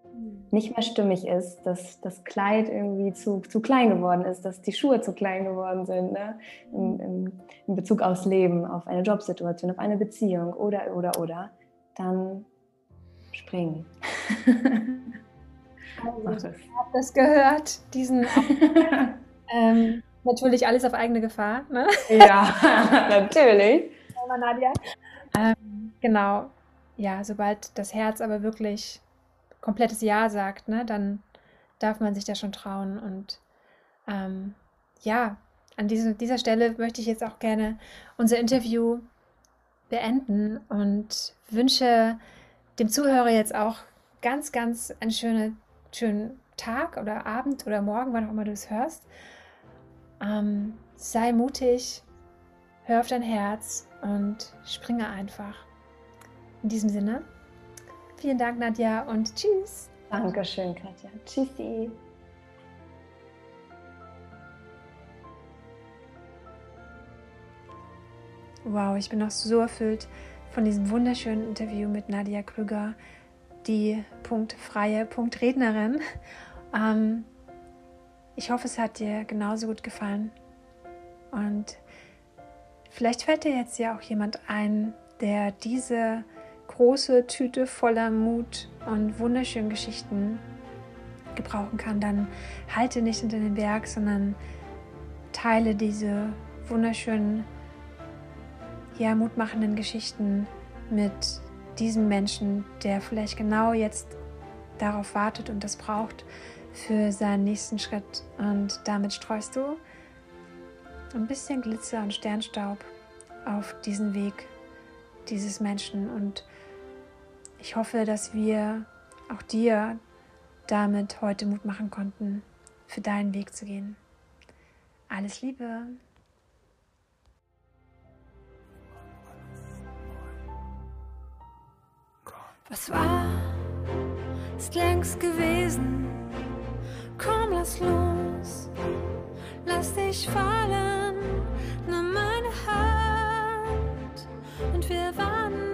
nicht mehr stimmig ist, dass das Kleid irgendwie zu, zu klein geworden ist, dass die Schuhe zu klein geworden sind, ne? in, in, in Bezug aufs Leben, auf eine Jobsituation, auf eine Beziehung oder, oder, oder, dann springen. Also, ich habe das gehört, diesen ähm, natürlich alles auf eigene Gefahr. Ne? Ja, natürlich. Nadia. Ähm, genau. Ja, sobald das Herz aber wirklich komplettes Ja sagt, ne, dann darf man sich da schon trauen. Und ähm, ja, an diese, dieser Stelle möchte ich jetzt auch gerne unser Interview beenden und wünsche dem Zuhörer jetzt auch ganz, ganz einen schönen, schönen Tag oder Abend oder Morgen, wann auch immer du es hörst. Ähm, sei mutig, hör auf dein Herz und springe einfach. In diesem Sinne, Vielen Dank, Nadja, und tschüss. Dankeschön, Katja. Tschüssi. Wow, ich bin noch so erfüllt von diesem wunderschönen Interview mit Nadia Krüger, die punktfreie Punktrednerin. Ähm, ich hoffe, es hat dir genauso gut gefallen. Und vielleicht fällt dir jetzt ja auch jemand ein, der diese große Tüte voller Mut und wunderschönen Geschichten gebrauchen kann, dann halte nicht hinter den Berg, sondern teile diese wunderschönen, ja, mutmachenden Geschichten mit diesem Menschen, der vielleicht genau jetzt darauf wartet und das braucht für seinen nächsten Schritt. Und damit streust du ein bisschen Glitzer und Sternstaub auf diesen Weg dieses Menschen und ich hoffe, dass wir auch dir damit heute Mut machen konnten, für deinen Weg zu gehen. Alles Liebe! Was war, ist längst gewesen. Komm, lass los, lass dich fallen, nimm meine Hand und wir warten.